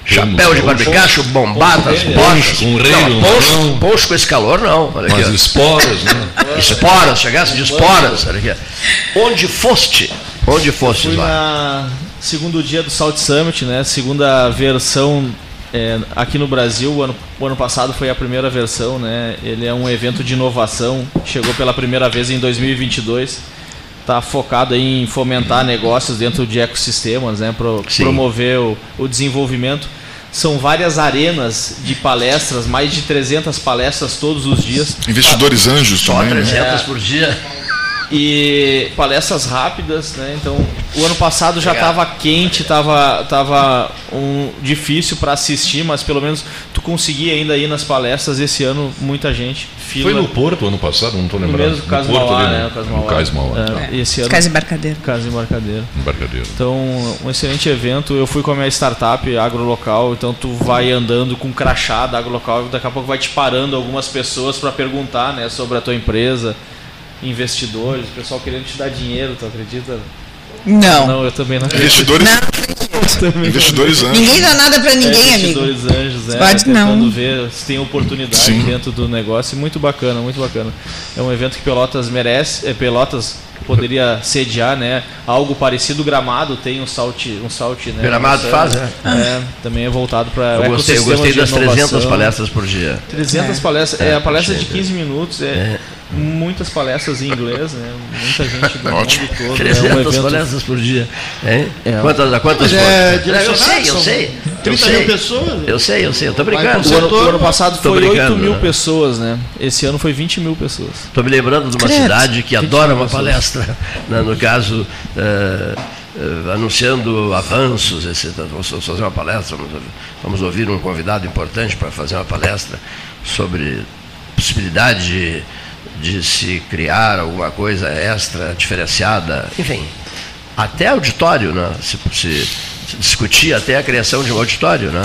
Chapéu de barbicacho, bombatas, Poncho, botas. com rei Não, no poncho, com esse calor, não. Olha aqui, Umas ó. esporas, né? Esporas, chegasse de esporas. Olha aqui. Onde foste? Onde fostes Fui lá? na, segundo dia do Salt Summit, né? Segunda versão é, aqui no Brasil. O ano, o ano passado foi a primeira versão, né? Ele é um evento de inovação. Chegou pela primeira vez em 2022. Está focado em fomentar negócios dentro de ecossistemas, né? Pro, promover o, o desenvolvimento são várias arenas de palestras, mais de 300 palestras todos os dias. Investidores anjos Só também. 300 né? por dia e palestras rápidas, né? Então, o ano passado já estava quente, estava tava um difícil para assistir, mas pelo menos tu conseguia ainda ir nas palestras. Esse ano muita gente. Fila. Foi no Porto ano passado, não estou lembrando. No mesmo Caso Porto, Mauá, ali, né? No Caso Mauá. É, tá. esse ano. Casa Embarcadeiro. Casa Embarcadeiro. Embarcadeiro. Então, um excelente evento. Eu fui com a minha startup agrolocal, então tu vai andando com crachá da agrolocal, daqui a pouco vai te parando algumas pessoas para perguntar, né, sobre a tua empresa investidores, o pessoal querendo te dar dinheiro, tu acredita? Não. Não, eu também não acredito. Investidores, Não, investidores anjos. ninguém dá nada pra ninguém, é, amigo. investidores anjos, é, Pode tentando não. ver se tem oportunidade Sim. dentro do negócio. Muito bacana, muito bacana. É um evento que Pelotas merece, é, Pelotas poderia sediar, né? Algo parecido, Gramado tem um salte, um salte, né? Gramado faz, né? É, também é voltado para Eu gostei, eu gostei das 300 palestras por dia. 300 É. palestras, é, É, a palestra de achei. 15 minutos, é, muitas palestras em inglês, né? Muita gente do Ótimo. mundo todo. É 300 um evento palestras por dia. Hein? É. Quantas, quantas Mas é Eu sei, eu sei. Eu 30 sei. mil pessoas. Eu sei, eu sei. Eu tô brincando. O ano, setor, ano passado tô foi brincando, 8 mil né? pessoas, né? Esse ano foi 20 mil pessoas. Estou me lembrando de uma Credo. cidade que 20 adora uma palestra, né, no caso, eh, eh, anunciando avanços. Esse, vamos fazer uma palestra, vamos, ouvir- vamos ouvir um convidado importante para fazer uma palestra sobre possibilidade de, de se criar alguma coisa extra, diferenciada, enfim. Até auditório, né? se, se, se discutir até a criação de um auditório. Né?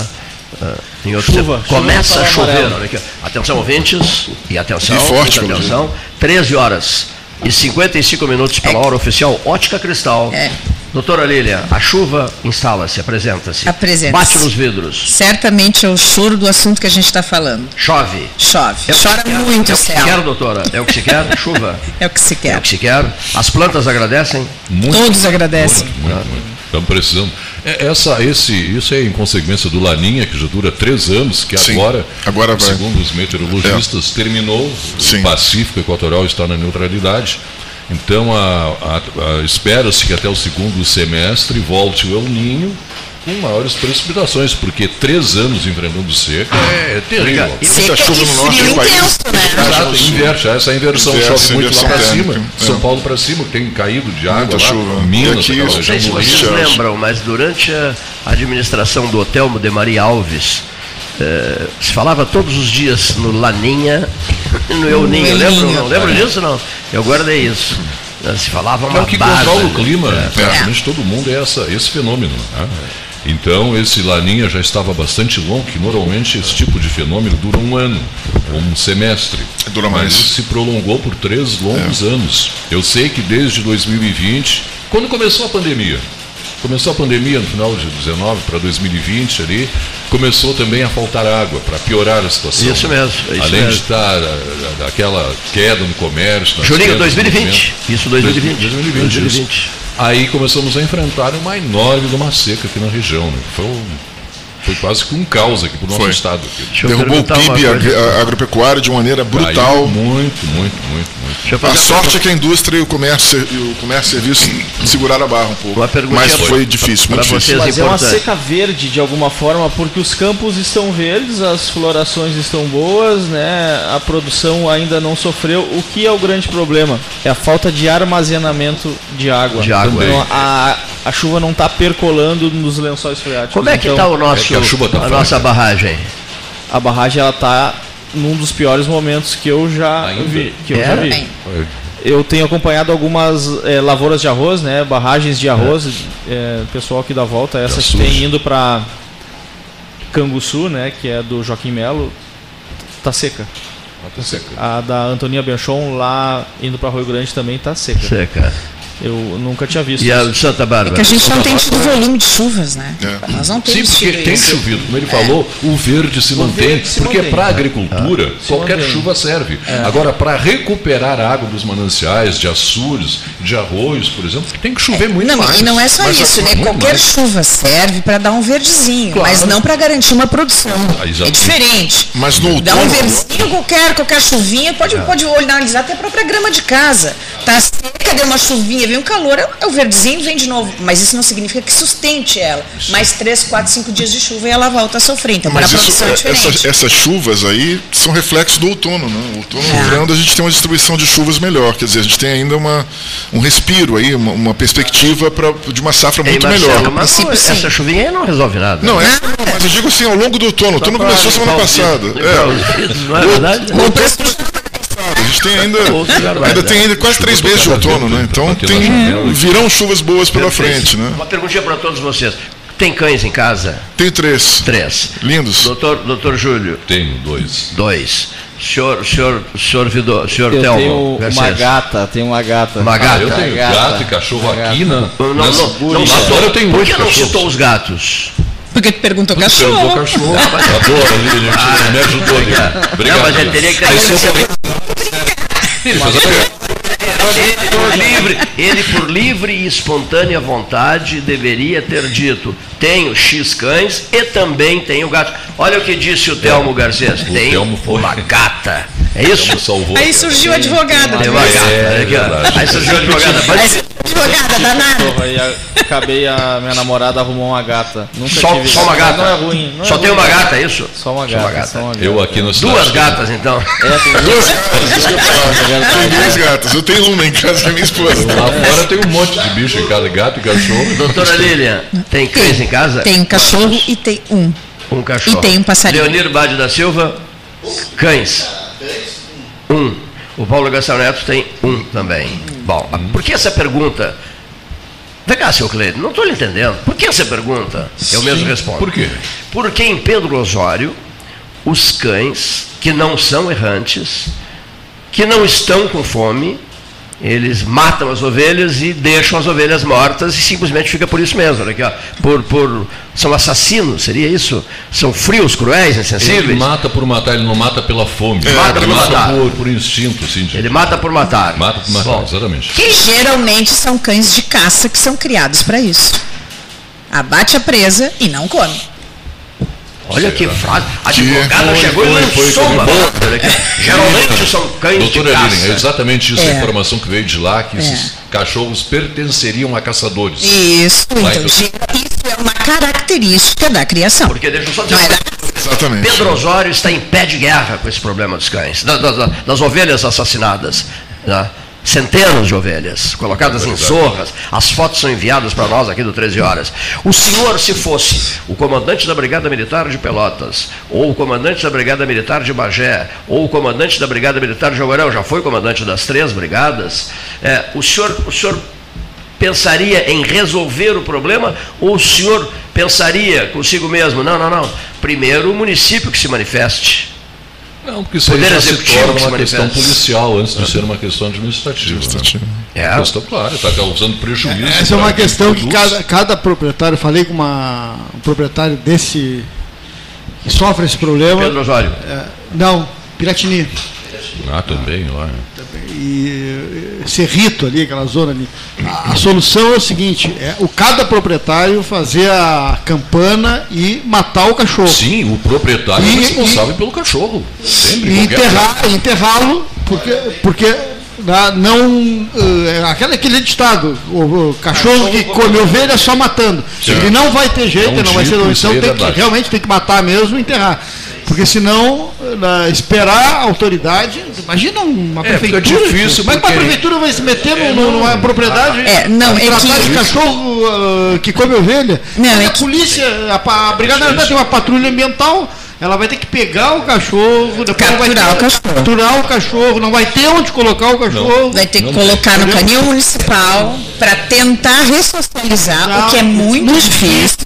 Em outro Chuva, Começa a chover. amarelo. Olha aqui. Atenção, ouvintes, e atenção, E forte, atenção. 13 horas e 55 minutos pela hora oficial Ótica Cristal. É. Doutora Lília, a chuva instala-se, apresenta-se. Apresenta-se. Bate nos vidros. Certamente é o choro do assunto que a gente está falando. Chove. Chove. É que Chora se quer. muito é o que céu. quer, doutora? É o que se quer? Chuva. É o que se É quer. o que se quer. As plantas agradecem. Muito, Todos agradecem. muito, muito. Estamos precisando. É, Essa, esse, isso é em consequência do Laninha, que já dura três anos, que Sim, agora, agora segundo os meteorologistas, terminou. Sim. O Pacífico Equatorial está na neutralidade. Então, a- a- a- espera-se que até o segundo semestre volte o El Ninho com maiores precipitações, porque três anos enfrentando seca é terrível. E Seca chuva e no norte do país. intenso, né? Exato, inverte, essa inversão Inverte, chove muito lá para cima, é. São Paulo para cima, tem caído de água Muita lá, chuva. Minas, aqui aquela os- Não sei região se do vocês Rio. lembram, mas durante a administração do Hotel de Maria Alves, eh, se falava todos os dias no Laninha e no El Ninho. El Lembram? Ninho. Não lembro disso, não? Eu guardei isso. Eh, Se falava uma É o que controla o né? clima, É. praticamente todo mundo é essa, esse fenômeno. né? Então, esse Laninha já estava bastante longo, que normalmente esse tipo de fenômeno dura um ano, ou um semestre. Dura Mas mais. isso se prolongou por três longos anos. Eu sei que desde 2020, quando começou a pandemia, começou a pandemia no final de 19 para 2020 ali, começou também a faltar água para piorar a situação. Isso mesmo, é isso Além de mesmo. estar ah, ah, aquela queda no comércio. no 2020. movimento. Isso, 2020. 2020. 2020. isso. Aí começamos a enfrentar uma enorme de uma seca aqui na região. Né? Foi, um- foi quase que um caos aqui para o nosso Foi. estado. Derrubou o PIB agropecuário de maneira brutal. Caiu muito, muito, muito, muito. Deixa eu A uma sorte é que a indústria e o comércio, e o comércio e serviço seguraram a barra um pouco. Mas pra- foi difícil, pra muito difícil. vocês. Mas é uma seca verde de alguma forma, porque os campos estão verdes, as florações estão boas, né? A produção ainda não sofreu. O que é o grande problema? É a falta de armazenamento de água. De água. Então, a, a chuva não está percolando nos lençóis freáticos. Como é que então, está o nosso, é que a chuva tá a nossa barragem? A barragem ela tá num dos piores momentos que eu já Ainda? vi. Que eu É? já vi. Eu tenho acompanhado algumas eh, lavouras de arroz, né? Barragens de arroz, eh, pessoal aqui da volta, essa que tem indo para Canguçu, né? Que é do Joaquim Melo, tá seca. Tá seca. A da Antonia Benchon lá indo para Rio Grande também tá seca. Seca. Eu nunca tinha visto. E a de Santa Bárbara? É que a gente não tem tido volume de chuvas, né? É. Nós não temos Sim, porque tem isso. chovido. Como ele falou, o verde se o mantém. Verde se porque para a agricultura, ah. qualquer chuva serve. É. Agora, para recuperar a água dos mananciais, de açudes, de arroios, por exemplo, tem que chover muito não, mais. E não é só mas isso, né? Qualquer mais. chuva serve para dar um verdezinho, claro. mas não para garantir uma produção. Ah, é diferente. Mas no Dá um verdezinho qualquer, qualquer chuvinha, pode, é. pode analisar até a própria grama de casa. Tá seca, deu uma chuvinha, vem um calor, é o verdezinho vem de novo. Mas isso não significa que sustente ela. Mais 3, 4, 5 dias de chuva e ela volta a sofrer. Então, Mas isso, é, essas, essas, chuvas aí são reflexos do outono, né? O outono é. no verão a gente tem uma distribuição de chuvas melhor. Quer dizer, a gente tem ainda uma, um respiro aí, uma, uma perspectiva pra, de uma safra Ei, muito Marcelo, melhor. Mas não, essa chuvinha aí não resolve nada. Não, é, mas eu digo assim, ao longo do outono. O outono começou semana passada. É. Não é verdade? O, o, a gente tem ainda, ainda tem ainda quase três meses de outono, né? Então tem, virão chuvas boas pela frente, né? Uma perguntinha para todos vocês. Tem cães em casa? Tenho três. Três. Lindos. Doutor, doutor Júlio? Tenho dois. Dois. Senhor, senhor, senhor, Vidor, senhor eu Telmo tenho Garcês. uma gata, tenho uma gata. Uma gata. Ah, eu tenho gata. gato e cachorro aqui na, não, não, não, não, eu tenho Por que não citou os gatos? Porque tu perguntou cachorro. Perguntou cachorro. Adoro, ah, me ajudou. Obrigado. Não, mas ele teria que ter... Ele, por livre, ele, por livre e espontânea vontade, deveria ter dito: tenho X cães e também tenho gato. Olha o que disse o Telmo Garcês: tem uma gata. É isso? Salvou, Aí surgiu a advogada. Tem uma gata. É, Aí surgiu a advogada. Mas... Advogada, danada. Aí acabei, a minha namorada arrumou uma gata. Nunca só, tive só uma gata? Não é ruim. Não só é tem ruim, uma gata, é isso? Só uma gata. Só uma gata. Só uma gata. Eu aqui no Duas gatas, então. É, tem duas gatas. Tem duas gatas. Eu tenho uma em casa da minha esposa. Lá fora tem um monte de bicho em casa, gato e cachorro. Doutora Lilian, tem cães em casa? Tem um cachorro e tem um. Um cachorro. E tem um passarinho. Leonir Bade da Silva, cães. Um. O Paulo Gastão Neto tem um também. Bom, por que essa pergunta? Vem cá, seu Cleide, não estou lhe entendendo. Por que essa pergunta? Eu Sim, mesmo respondo. Por quê? Porque em Pedro Osório, os cães que não são errantes, que não estão com fome, eles matam as ovelhas e deixam as ovelhas mortas e simplesmente fica por isso mesmo. Aqui, ó, por, por, são assassinos, seria isso? São frios, cruéis, insensíveis? Ele mata por matar, ele não mata pela fome. Ele mata ele por mata matar. Por, por instinto. De... Ele mata por matar. Mata por matar, Bom, exatamente. Que geralmente são cães de caça que são criados para isso. Abate a presa e não come. Olha que frase. A advogada que chegou foi, e lançou uma Geralmente são cães Doutora de caça. é exatamente isso, é. a informação que veio de lá, que é. esses cachorros pertenceriam a caçadores. Isso, então, isso é uma característica da criação. Porque deixa eu só dizer. É Exatamente. Pedro Osório está em pé de guerra com esse problema dos cães, das, das, das ovelhas assassinadas. Né? Centenas de ovelhas colocadas em zorras. As fotos são enviadas para nós aqui do 13 Horas. O senhor, se fosse o comandante da Brigada Militar de Pelotas, ou o comandante da Brigada Militar de Bagé, ou o comandante da Brigada Militar de Jogarão, já foi comandante das três brigadas, é, o, senhor, o senhor pensaria em resolver o problema ou o senhor pensaria consigo mesmo, não, não, não, primeiro o município que se manifeste. Não, porque isso aí já se torna uma questão policial antes de ser uma questão administrativa. Né? É. Uma questão, claro, está causando prejuízo. Essa é uma questão que cada, cada proprietário, falei com uma, um proprietário desse que sofre esse problema. Pedro Osório. É, não, Piratini. Ah, também, lá. E Cerrito ali, aquela zona ali. A, a, solução é o seguinte: é o cada proprietário fazer a campana e matar o cachorro. Sim, o proprietário e, é responsável e, pelo cachorro. Sempre. E enterrar, enterrá-lo, porque, porque não é, aquele, aquele ditado o, o cachorro que come ovelha é só matando Sim. ele não vai ter jeito é um não vai ser então é tem que, realmente tem que matar mesmo e enterrar porque senão, na, esperar a autoridade. Imagina uma é, prefeitura. É difícil. Mas porque... a prefeitura vai se meter é, no, numa propriedade. É, não, é tratar que... de cachorro uh, que come ovelha. Não, é a que... polícia, a, a brigada tem uma patrulha ambiental. Ela vai ter que pegar o cachorro, depois capturar, vai ter, o cachorro. capturar o cachorro, não vai ter onde colocar o cachorro. Não, vai ter que colocar no canil municipal para tentar ressocializar, não, o que é muito difícil,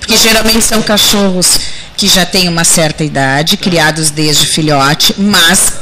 porque geralmente são cachorros que já têm uma certa idade, criados desde filhote, mas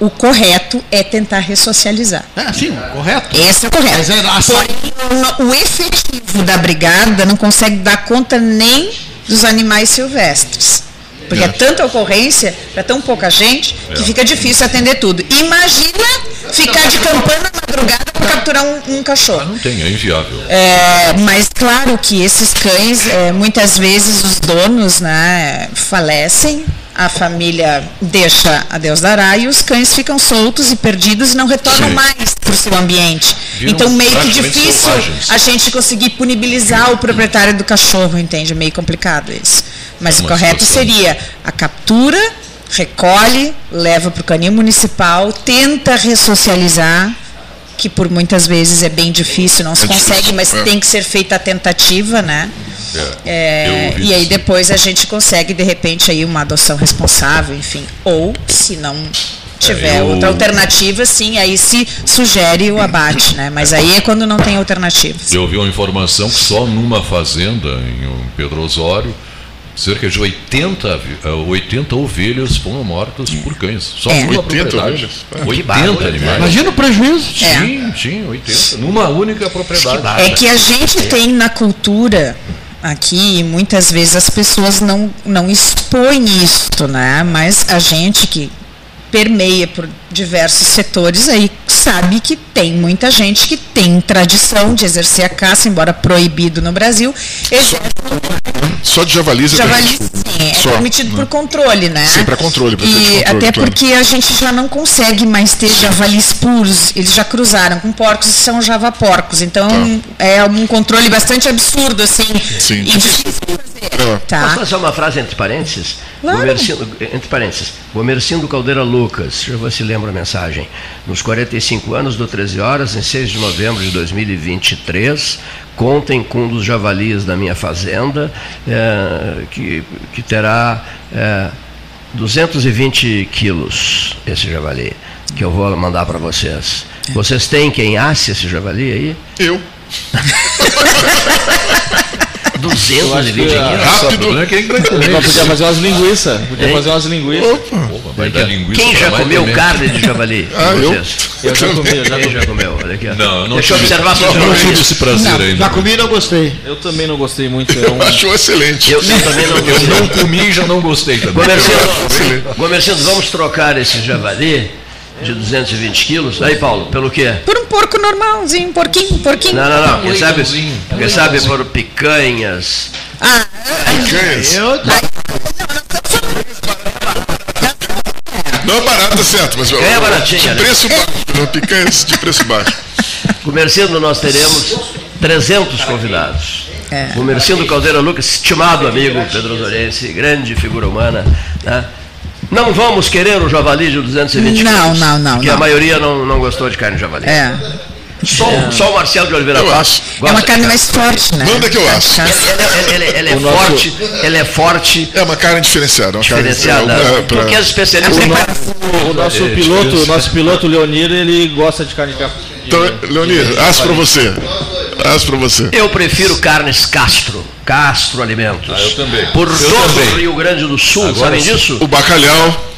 o correto é tentar ressocializar. É, sim, correto. Esse é o correto. Mas é, Porém, o efetivo da brigada não consegue dar conta nem dos animais silvestres. Porque é, é tanta ocorrência para tão pouca gente que é. fica difícil atender tudo. Imagina ficar de campana na madrugada para capturar um, um cachorro. Ah, não tem, é inviável. É, mas claro que esses cães, é, muitas vezes os donos né, falecem a família deixa a Deus dará e os cães ficam soltos e perdidos e não retornam Sim. mais para o seu ambiente. Viram então, meio que difícil selvagens. a gente conseguir punibilizar o proprietário do cachorro, entende? É meio complicado isso. Mas o correto situação. seria a captura, recolhe, leva para o canil municipal, tenta ressocializar, que por muitas vezes é bem difícil, não se é consegue, difícil. mas é. tem que ser feita a tentativa, né? É, é e aí depois a gente consegue, de repente, aí uma adoção responsável, enfim. Ou, se não tiver é, eu... outra alternativa, sim, aí se sugere o abate, né? Mas aí é quando não tem alternativas. Eu vi uma informação que só numa fazenda em Pedro Osório cerca de 80, 80 eh, ovelhas foram mortas por cães. Só é. numa 80 propriedade. Ovelhas? 80 animais. Imagina o prejuízo. É. Sim, sim, 80. Numa única propriedade. É que a gente tem na cultura aqui, muitas vezes as pessoas não, não expõem isso, né? Mas a gente que permeia por diversos setores aí sabe que tem muita gente que tem tradição de exercer a caça, embora proibido no Brasil, exerce... Só, de javalis é Javalis, sim, é Só, permitido né? por controle, né? Sim, para controle. Pra e controle, até claro. porque a gente já não consegue mais ter javalis puros, eles já cruzaram com porcos e são javaporcos, então tá. é um controle bastante absurdo, assim, sim. e difícil de fazer. Tá. Posso fazer uma frase entre parênteses? Claro. Gomercindo, entre parênteses, Gomercindo Caldeira Lucas, ver se lembra a mensagem. Nos 45 anos do 13 Horas, em 6 de novembro de 2023, contem com um dos javalis da minha fazenda, é, que, que terá é, 220 quilos, esse javali, que eu vou mandar para vocês. Vocês têm quem asse esse javali aí? Eu. 220 quilos. Rápido. É quem vai comer. Podia fazer umas linguiças. Podia fazer umas linguiças. Opa. vai dar linguiça quem já comeu carne de javali? Ah, eu? Eu já comi, eu já, comi. já comeu. Olha aqui. Não, eu não Deixa eu observar se eu não tive esse prazer ainda. Já comi e não gostei. Eu também não gostei muito. Eu Achou excelente. Eu, eu também não gostei. Eu não comi e já não gostei também. Gomercindo, vamos trocar esse javali de 220 quilos. Aí, Paulo, pelo quê? Por um porco normalzinho, porquinho, porquinho. Não, não, não. Quem sabe, quem sabe por picanhas. Ah, picanhas. Eu... Não é barato, certo, mas é baratinho, de preço baixo, não, picanhas de preço baixo. Comerciando, nós teremos 300 convidados. É. Comerciando Caldeira Lucas, estimado amigo Pedro Dorense, grande figura humana, né? Não vamos querer o javali de 220 Não, quilos, não, não. Porque não. a maioria não, não gostou de carne de javali. É. Só, é. só o Marcelo de Oliveira Paz É uma carne mais forte, né? Manda que eu acho. Ela, ela, ela, ela é nosso... forte, ela é forte. É uma carne diferenciada. Uma diferenciada. Carne, é, pra... Porque as especialistas... O, nosso, o nosso piloto, o nosso piloto Leonir, ele gosta de carne de Então, Leonir, aço para você. Aço para você. Eu prefiro carnes Castro. Castro Alimentos. Ah, eu também. Por eu todo também. o Rio Grande do Sul, Agora, sabem disso? O bacalhau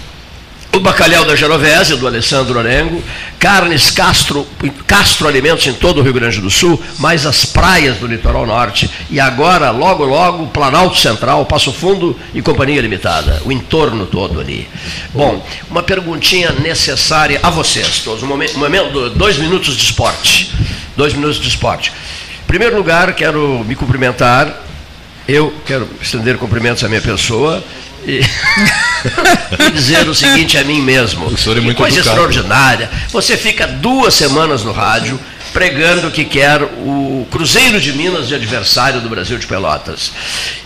o bacalhau da Genovese, do Alessandro Orengo, carnes Castro, Castro Alimentos em todo o Rio Grande do Sul, mais as praias do litoral norte e agora, logo, logo, Planalto Central, Passo Fundo e Companhia Limitada, o entorno todo ali. Bom, uma perguntinha necessária a vocês todos, um momento, um momento dois minutos de esporte. Dois minutos de esporte. Em primeiro lugar, quero me cumprimentar, eu quero estender cumprimentos à minha pessoa e, e dizer o seguinte a mim mesmo: o senhor é muito coisa educado. extraordinária. Você fica duas semanas no rádio pregando que quer o Cruzeiro de Minas de adversário do Brasil de Pelotas.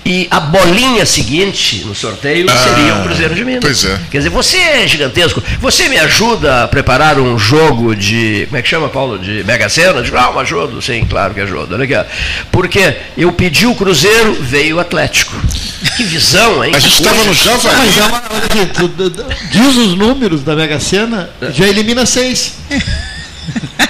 E a bolinha seguinte no sorteio ah, seria o Cruzeiro de Minas. Pois é. Quer dizer, você é gigantesco. Você me ajuda a preparar um jogo de. Como é que chama, Paulo? De Mega Sena? De, ah, um ajudo. Sim, claro que ajudo. Olha aqui. Porque eu pedi o Cruzeiro, veio o Atlético. Que visão, hein? A gente estava no Java. Mas é uma, diz os números da Mega Sena, já elimina seis.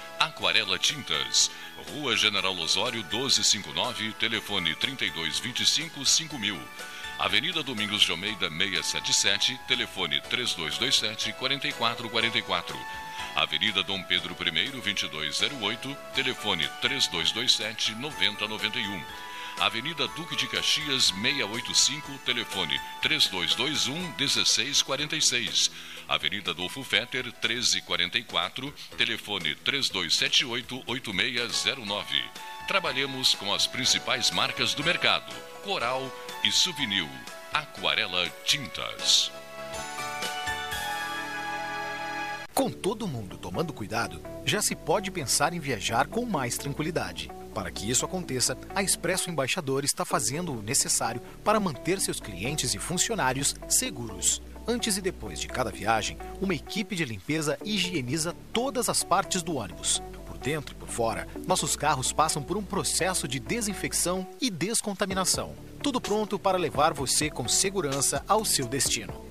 Aquarela Tintas, Rua General Osório 1259, telefone 3225 5000. Avenida Domingos de Almeida 677, telefone 3227 4444. Avenida Dom Pedro I 2208, telefone 3227 9091. Avenida Duque de Caxias 685, telefone 3221 1646. Avenida Adolfo Fetter 1344, telefone 3278 8609. Trabalhamos com as principais marcas do mercado: Coral e Souvenir. Aquarela Tintas. Com todo mundo tomando cuidado, já se pode pensar em viajar com mais tranquilidade. Para que isso aconteça, a Expresso Embaixador está fazendo o necessário para manter seus clientes e funcionários seguros. Antes e depois de cada viagem, uma equipe de limpeza higieniza todas as partes do ônibus. Por dentro e por fora, nossos carros passam por um processo de desinfecção e descontaminação. Tudo pronto para levar você com segurança ao seu destino.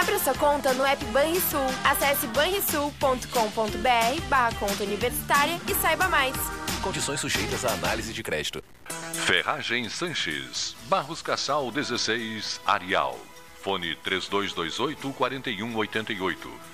Abra sua conta no app Banrisul. Acesse banrisul.com.br barra conta universitária e saiba mais. Condições sujeitas à análise de crédito. Ferragem Sanches, Barros Cassal 16, Arial. Fone 3228 4188.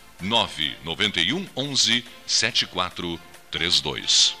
991 11 7432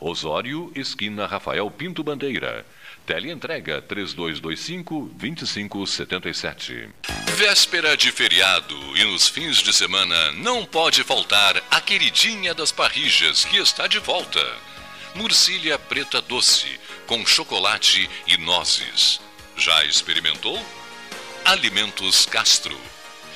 Osório, esquina Rafael Pinto Bandeira. Teleentrega 3225-2577. Véspera de feriado e nos fins de semana não pode faltar a queridinha das parrijas que está de volta. Murcilha preta doce, com chocolate e nozes. Já experimentou? Alimentos Castro.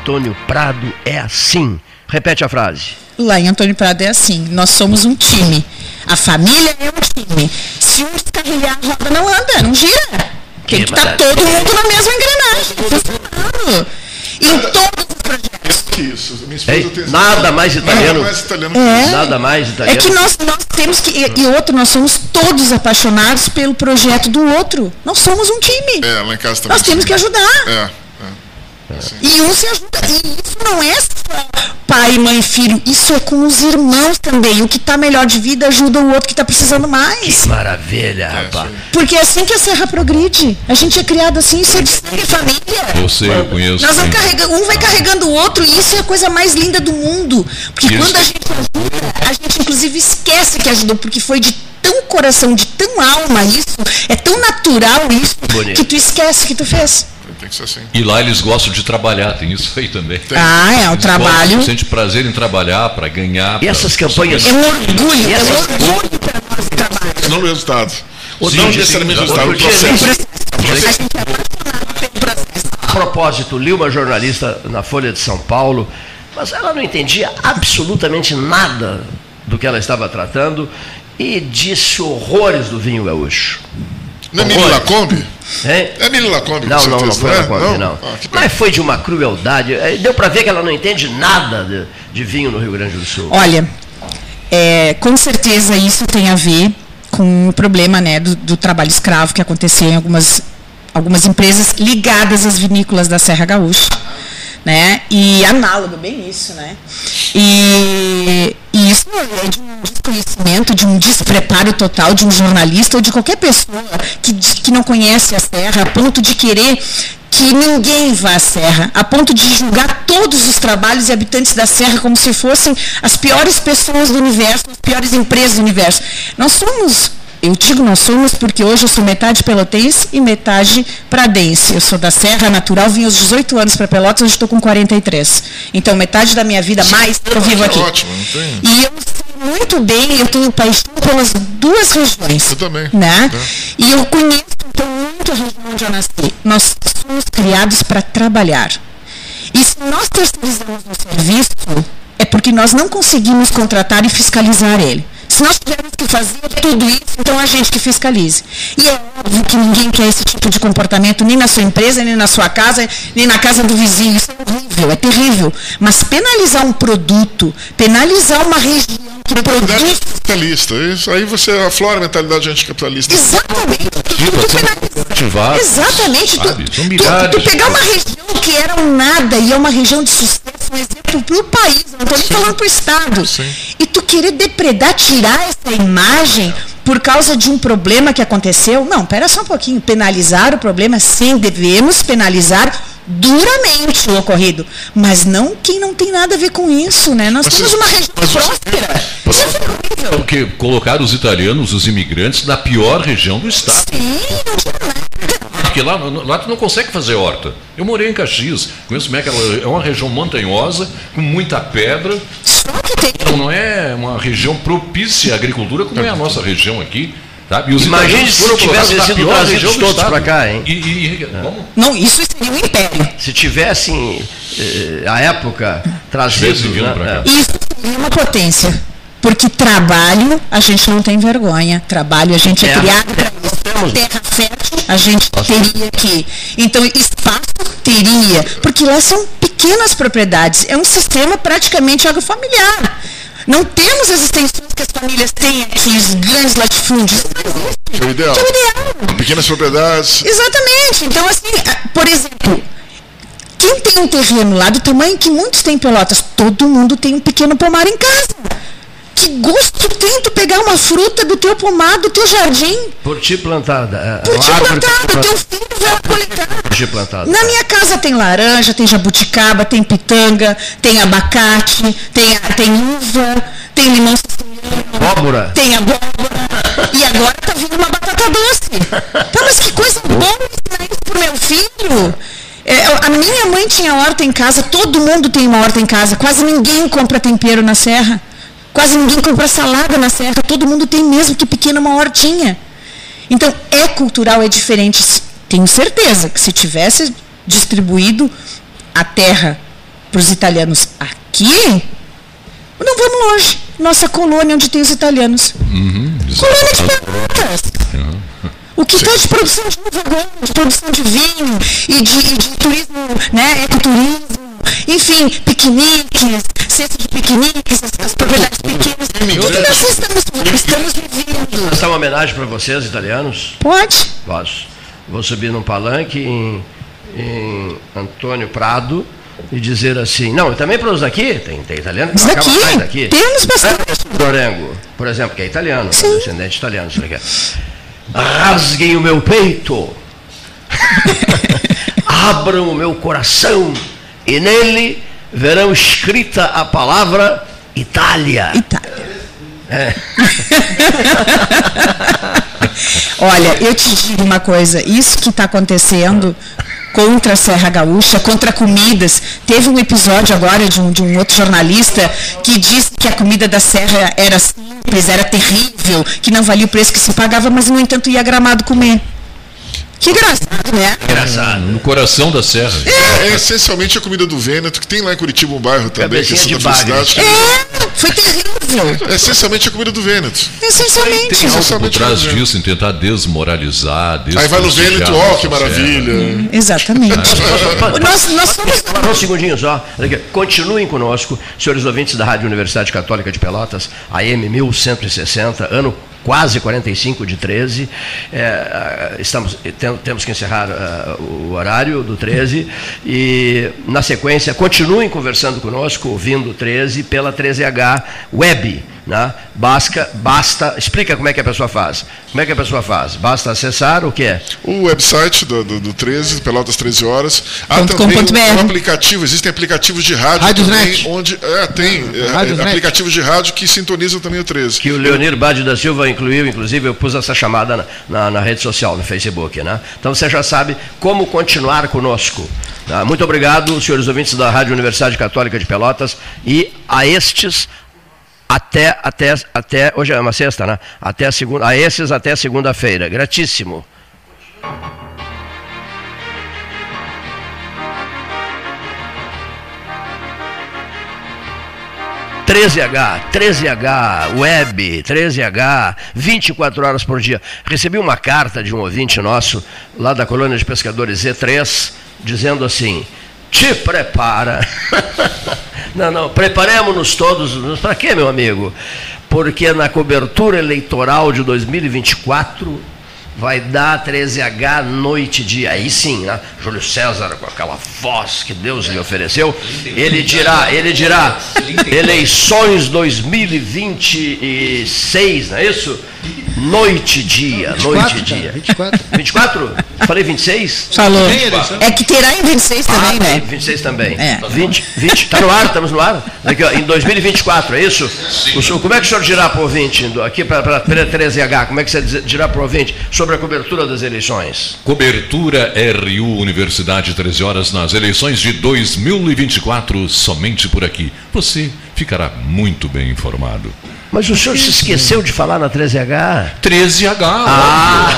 Antônio Prado é assim. Repete a frase. Lá em Antônio Prado é assim: nós somos um time. A família é um time. Se um descarrilhar, a roda não anda, não gira. Tem que estar tá todo mundo na mesma engrenagem, funcionando. Em todos os projetos. Isso, minha esposa Ei, tem nada mais italiano. Nada mais italiano É. Nada mais italiano. É que nós, nós temos que. E, e outro, nós somos todos apaixonados pelo projeto do outro. Nós somos um time. É, lá em casa também. Nós temos que ajudar. É, E um se ajuda. E isso não é só pai, mãe, filho. Isso é com os irmãos também. O que está melhor de vida ajuda o outro que está precisando mais. Que maravilha, rapaz. Porque é assim que a Serra progride. A gente é criado assim, isso é de sangue e família. Eu sei, eu conheço. Nós vamos carregando, um vai carregando o outro, e isso é a coisa mais linda do mundo. Porque Isso. quando a gente ajuda, a gente inclusive esquece que ajudou, porque foi de tão coração, de tão alma isso, é tão natural isso, Bonito. que tu esquece que tu fez. Tem que ser assim. E lá eles gostam de trabalhar, tem isso aí também. Ah, é, o Eles trabalho- Gostam, sente prazer em trabalhar para ganhar. E essas campanhas- É um orgulho, é um orgulho para nós o trabalho. Não o resultado. Outro não necessariamente o resultado, o dia- processo. A gente é apaixonado pelo processo. A propósito, li uma jornalista na Folha de São Paulo, mas ela não entendia absolutamente nada do que ela estava tratando e disse horrores do vinho gaúcho. Não é Horrores. Lacombe? Hein? É Mili Lacombe, Não, não, não foi não é? Lacombe, não. Ah, que pena. Mas foi de uma crueldade. Eh, Deu para ver que ela não entende nada de, de vinho no Rio Grande do Sul. Olha, é, com certeza isso tem a ver com o problema né, do, do trabalho escravo que aconteceu em algumas, algumas empresas ligadas às vinícolas da Serra Gaúcha. Né? E análogo, bem isso, né? E, e isso é de um desconhecimento, de um despreparo total de um jornalista ou de qualquer pessoa que, que não conhece a Serra, a ponto de querer que ninguém vá à Serra, a ponto de julgar todos os trabalhos e habitantes da Serra como se fossem as piores pessoas do universo, as piores empresas do universo. Nós somos, eu digo nós somos porque hoje eu sou metade pelotense e metade pradense. Eu sou da Serra Natural, vim aos 18 anos para Pelotas, hoje estou com 43. Então metade da minha vida mais eu vivo aqui. Ótimo. E eu sei muito bem, eu tenho paixão pelas duas regiões. Eu também. Né? E eu conheço então, muito a região onde eu nasci. Nós somos criados para trabalhar. E se nós terceirizamos o serviço, é porque nós não conseguimos contratar e fiscalizar ele. Se nós tivermos que fazer tudo isso, então a gente que fiscalize. E é óbvio que ninguém quer esse tipo de comportamento, nem na sua empresa, nem na sua casa, nem na casa do vizinho. Isso é horrível, é terrível. Mas penalizar um produto, penalizar uma região que produz. capitalista. Isso aí você aflora a mentalidade anticapitalista. Exatamente. Ativar, Exatamente. Tu, tu, tu pegar uma região que era um nada e é uma região de sucesso, um exemplo para o país, não estou nem falando para o Estado. E tu querer depredar, tirar essa imagem por causa de um problema que aconteceu. Não, pera só um pouquinho. Penalizar o problema, sim, devemos penalizar duramente o ocorrido. Mas não quem não tem nada a ver com isso, né? Nós temos uma região próspera. Porque colocaram os italianos, os imigrantes, na pior região do estado. Sim, Porque lá, lá tu não consegue fazer horta. Eu morei em Caxias, conheço como é que ela é uma região montanhosa, com muita pedra. Então não é uma região propícia à agricultura como é a nossa região aqui. Sabe? E Imagine se tivessem sido trazidos todos para cá, hein? E, e- como? Não, isso seria um império. Se tivessem, eh, à época, vindo né, é. Isso seria uma potência. Porque trabalho, a gente não tem vergonha. Trabalho, a gente é Terra- criado para isso. Temos. Terra fértil, a gente teria que. Então, espaço teria. Porque lá são pequenas propriedades. É um sistema praticamente agrofamiliar. Não temos as extensões que as famílias têm aqui, os grandes latifúndios. Que é o ideal. Que é o ideal. Pequenas propriedades. Exatamente. Então, assim, por exemplo, quem tem um terreno lá do tamanho que muitos têm em Pelotas, todo mundo tem um pequeno pomar em casa. Que gosto tem tu pegar uma fruta do teu pomar, do teu jardim, Por ti plantada. é, por uma ti plantada, teu filho vai coletar. Por ti plantada. Na minha casa tem laranja, tem jabuticaba, tem pitanga, tem abacate, tem, tem uva, tem limão Abóbora. tem abóbora. E agora tá vindo uma batata doce. Tá, mas que coisa boa ensinar isso pro meu filho. É, a minha mãe tinha horta em casa, todo mundo tem uma horta em casa, quase ninguém compra tempero na serra. Quase ninguém compra salada na serra, todo mundo tem mesmo que pequena uma hortinha. Então, é cultural, é diferente. Tenho certeza que se tivesse distribuído a terra para os italianos aqui, não vamos longe. Nossa colônia onde tem os italianos. Uhum, Colônia de Pelotas. O que está de produção de agora, de produção de vinho e de, de turismo, né, ecoturismo, enfim, piqueniques, cesta de piqueniques, as, as propriedades pequenas. Tudo isso estamos, estamos vivendo. Essa é uma homenagem para vocês, italianos? Pode? Posso. Vou subir num palanque em, em Antônio Prado e dizer assim, não, também para os daqui, tem, tem italiano que acaba daqui, mais daqui. temos bastante. É, Dorengo, por exemplo, que é italiano, descendente italiano, isso aqui. Rasguem o meu peito, abram o meu coração e nele verão escrita a palavra Itália. Itália. É. Olha, eu te digo uma coisa, isso que está acontecendo contra a Serra Gaúcha, contra comidas. Teve um episódio agora de um, de um outro jornalista que disse que a comida da Serra era simples, era terrível, que não valia o preço que se pagava, mas no entanto ia gramado comer. Que engraçado, né? Engraçado. No coração da serra. É, essencialmente a comida do Vêneto, que tem lá em Curitiba um bairro também, que é Cabecinha Santa. Felicidade. É, foi terrível. É essencialmente a comida do Vêneto. Essencialmente. Tem algo por Essencialmente trás o Vêneto. disso, em tentar desmoralizar, Aí vai no Vêneto, ó, que maravilha. Exatamente. nós, nós somos. Um segundinho só. Continuem conosco, senhores ouvintes da Rádio Universidade Católica de Pelotas, AM 1160, ano quase 45 de 13. É, ah, estamos, tem- temos que encerrar ah, o horário do 13 e, na sequência, continuem conversando conosco, ouvindo o 13 pela 13H Web. Né? Basta, basta, explica como é que a pessoa faz. Como é que a pessoa faz? Basta acessar o quê? O website do, do, do 13, Pelotas 13 Horas. Há Ponto também um, BR. aplicativo, existem aplicativos de rádio Rádiosnet. também, onde é, tem é, Rádiosnet. aplicativos de rádio que sintonizam também o 13. que o Leonir Bade da Silva incluiu, inclusive eu pus essa chamada na, na- na rede social, no Facebook. Né? Então você já sabe como continuar conosco. tá? Muito obrigado, senhores ouvintes da Rádio Universidade Católica de Pelotas, e a estes até, até, até hoje é uma sexta, né? Até a segunda, a esses até segunda-feira. Gratíssimo. 13H, 13H, web, 13H, 24 horas por dia. Recebi uma carta de um ouvinte nosso, lá da colônia de pescadores Z3, dizendo assim: te prepara. não, não, preparemos-nos todos. Para quê, meu amigo? Porque na cobertura eleitoral de 2024 vai dar 13H noite e dia. Aí sim, né? Júlio César, com aquela voz que Deus lhe ofereceu, ele dirá, ele dirá, eleições 2026, não é isso? Noite e dia, 24, noite e dia. 24. 24? Falei 26? Falou. É que terá em 26 também, ah, né? 26 também. É. 20, 20, tá no ar, estamos no ar? Aqui, ó, em 2024, é isso? O senhor, como é que o senhor dirá para o ouvinte, aqui para 13H, como é que você dirá para o ouvinte sobre a cobertura das eleições? Cobertura RU Universidade 13 horas nas eleições de 2024, somente por aqui. Você ficará muito bem informado. Mas o senhor se esqueceu de falar na 13H? 13H, ah.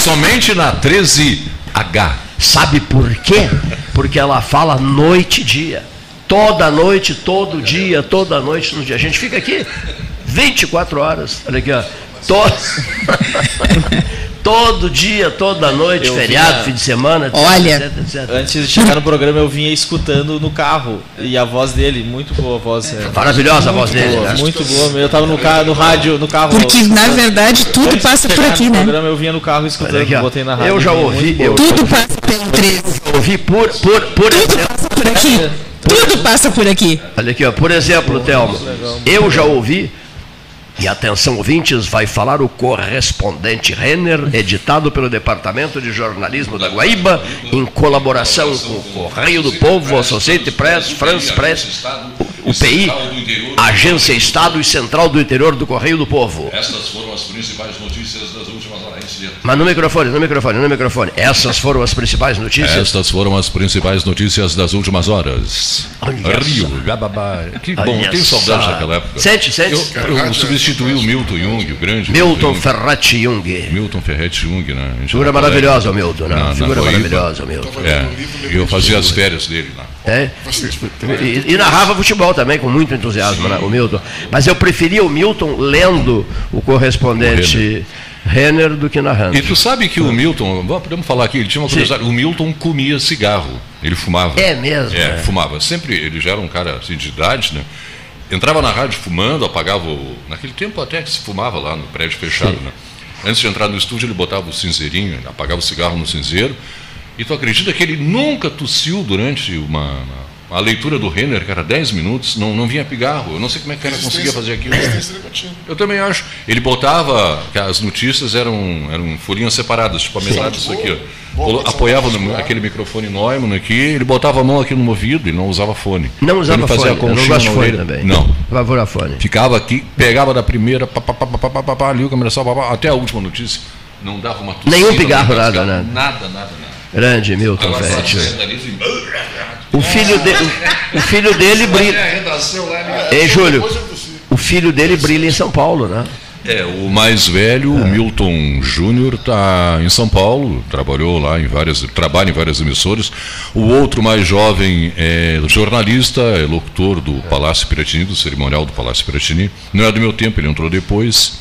Somente na 13H. Sabe por quê? Porque ela fala noite e dia. Toda noite, todo dia, toda noite no dia. A gente fica aqui 24 horas. Olha aqui, ó. Todo... todo dia, toda noite, eu feriado, vinha... fim de semana, etc, Olha, etc, etc. Antes de chegar no programa, eu vinha escutando no carro. E a voz dele, muito boa a voz. É, Maravilhosa a voz dele. Boa, né? Muito boa. Eu estava no, carro, no rádio, no carro. Porque, na verdade, tudo passa por aqui, né? No programa, eu vinha no carro escutando, aqui, botei na rádio. Eu já ouvi. Eu, tudo passa pelo 13. Eu ouvi por, por, por tudo exemplo. passa por aqui. Tudo passa por aqui. Olha aqui, ó, por exemplo, Thelma, eu já ouvi e atenção, ouvintes, vai falar o correspondente Renner, editado pelo Departamento de Jornalismo da Guaíba, em colaboração com o Correio do Povo, Associated Press, France Press, UPI, Agência Estado e Central do Interior do Correio do Povo. Estas foram as principais notícias das últimas horas. Mas no microfone, no microfone, no microfone. Essas foram as principais notícias? Estas foram as principais notícias das últimas horas. Olha Rio, Gababá. Que bom, Olha tenho saudade daquela época. Sente, sente. Eu, eu substituí o Milton Jung, o grande. Milton Ferretti Jung. Milton Ferretti Jung, né? Figura maravilhosa, o Milton, né? Na, Figura maravilhosa, o Milton. É, eu fazia as férias dele lá. É? E, e, narrava futebol também, com muito entusiasmo, né, o Milton. Mas eu preferia o Milton lendo o correspondente Renner do que narrando. E tu sabe que o Milton, podemos falar aqui, ele tinha uma curiosidade, o Milton comia cigarro, ele fumava. É mesmo? É, é, fumava. Sempre, ele já era um cara assim, de idade, né? Entrava na rádio fumando, apagava o... Naquele tempo até que se fumava lá no prédio fechado, Sim. né? Antes de entrar no estúdio, ele botava o cinzeirinho, apagava o cigarro no cinzeiro, e tu acredita que ele nunca tossiu durante uma, uma a leitura do Renner, que era 10 minutos, não, não vinha pigarro. Eu não sei como é que o cara conseguia fazer aquilo. Eu também acho. Ele botava que as notícias eram, eram folhinhas separadas, tipo a metade disso aqui. Ó. Apoiava no, aquele microfone Neumann aqui, ele botava a mão aqui no ouvido, ele não usava fone. Não usava ele fazia fone, não gosto fone também. Não. fone. Ficava aqui, pegava da primeira, pá, pá, pá, pá, pá, pá, pá, ali o comercial, pá, pá, até a última notícia. Não dava uma tossida. Nenhum pigarro, nada, nada. Nada, nada, nada. Grande Milton Fett. O filho, de, o, o filho dele brilha. Ei, Júlio, o filho dele brilha em São Paulo, né? É, o mais velho, o Milton Júnior, está em São Paulo, trabalhou lá em várias, trabalha em várias emissoras. O outro mais jovem é jornalista, é locutor do Palácio Piratini, do cerimonial do Palácio Piratini. Não é do meu tempo, ele entrou depois.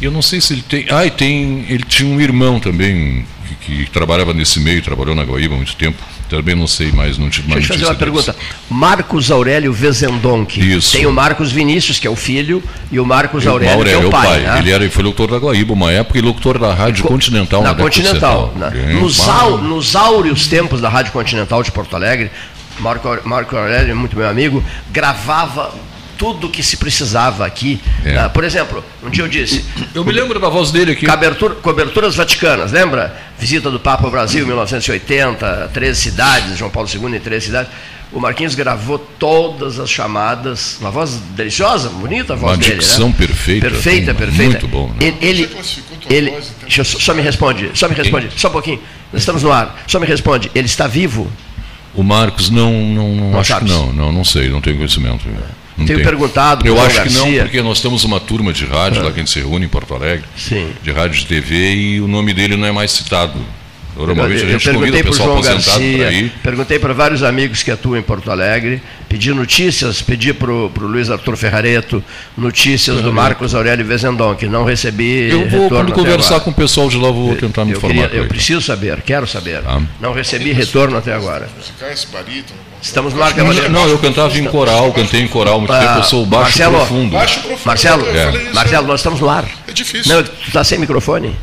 Eu não sei se ele tem. Ah, e tem. Ele tinha um irmão também, que, que trabalhava nesse meio, trabalhou na Guaíba há muito tempo. Também não sei mais, não tive mais Deixa eu fazer uma deles. pergunta. Marcos Aurélio Vezendonck. Isso. Tem o Marcos Vinícius, que é o filho, e o Marcos Aurélio, Aurélio, que é o pai. Né? Ele era, foi locutor da Guaíba uma época e locutor da Rádio Co Continental. Na, na Continental. Na, nos, au, nos áureos tempos da Rádio Continental de Porto Alegre, Marco, Marco Aurélio, muito meu amigo, gravava tudo que se precisava aqui. É. Uh, por exemplo, um dia eu disse. Eu me lembro da voz dele aqui. Cobertura, coberturas vaticanas, lembra? Visita do Papa ao Brasil, 1980, 13 cidades, João Paulo II em 13 cidades. O Marquinhos gravou todas as chamadas, uma voz deliciosa, bonita a voz uma dele. Uma dicção né? perfeita. Perfeita, perfeita. Muito bom. Né? Ele, ele, ele deixa eu, só me responde, só me responde, Quem? só um pouquinho. Nós estamos no ar. Só me responde, ele está vivo? O Marcos não, não, não, não acho que não, não, não sei, não tenho conhecimento. Não tenho tem. perguntado. Eu acho que não, porque nós temos uma turma de rádio lá que a gente se reúne em Porto Alegre, Sim. de rádio de TV, e o nome dele não é mais citado. Normalmente eu, a gente eu perguntei convida o para o pessoal João Garcia, perguntei para vários amigos que atuam em Porto Alegre, pedi notícias, pedi para o Luiz Arthur Ferrareto notícias do Marcos Aurélio Vezendon, que não recebi Eu vou, retorno quando conversar agora. com o pessoal de lá, vou tentar me eu, informar. queria- eu preciso saber, quero saber. Ah. Não recebi retorno até agora. Estamos no ar Não, não, eu cantava em coral, cantei em coral muito tempo, eu sou baixo Marcelo, profundo. Baixo profundo. Marcelo, isso, Marcelo, nós estamos no ar. É difícil. Não, tu está sem microfone.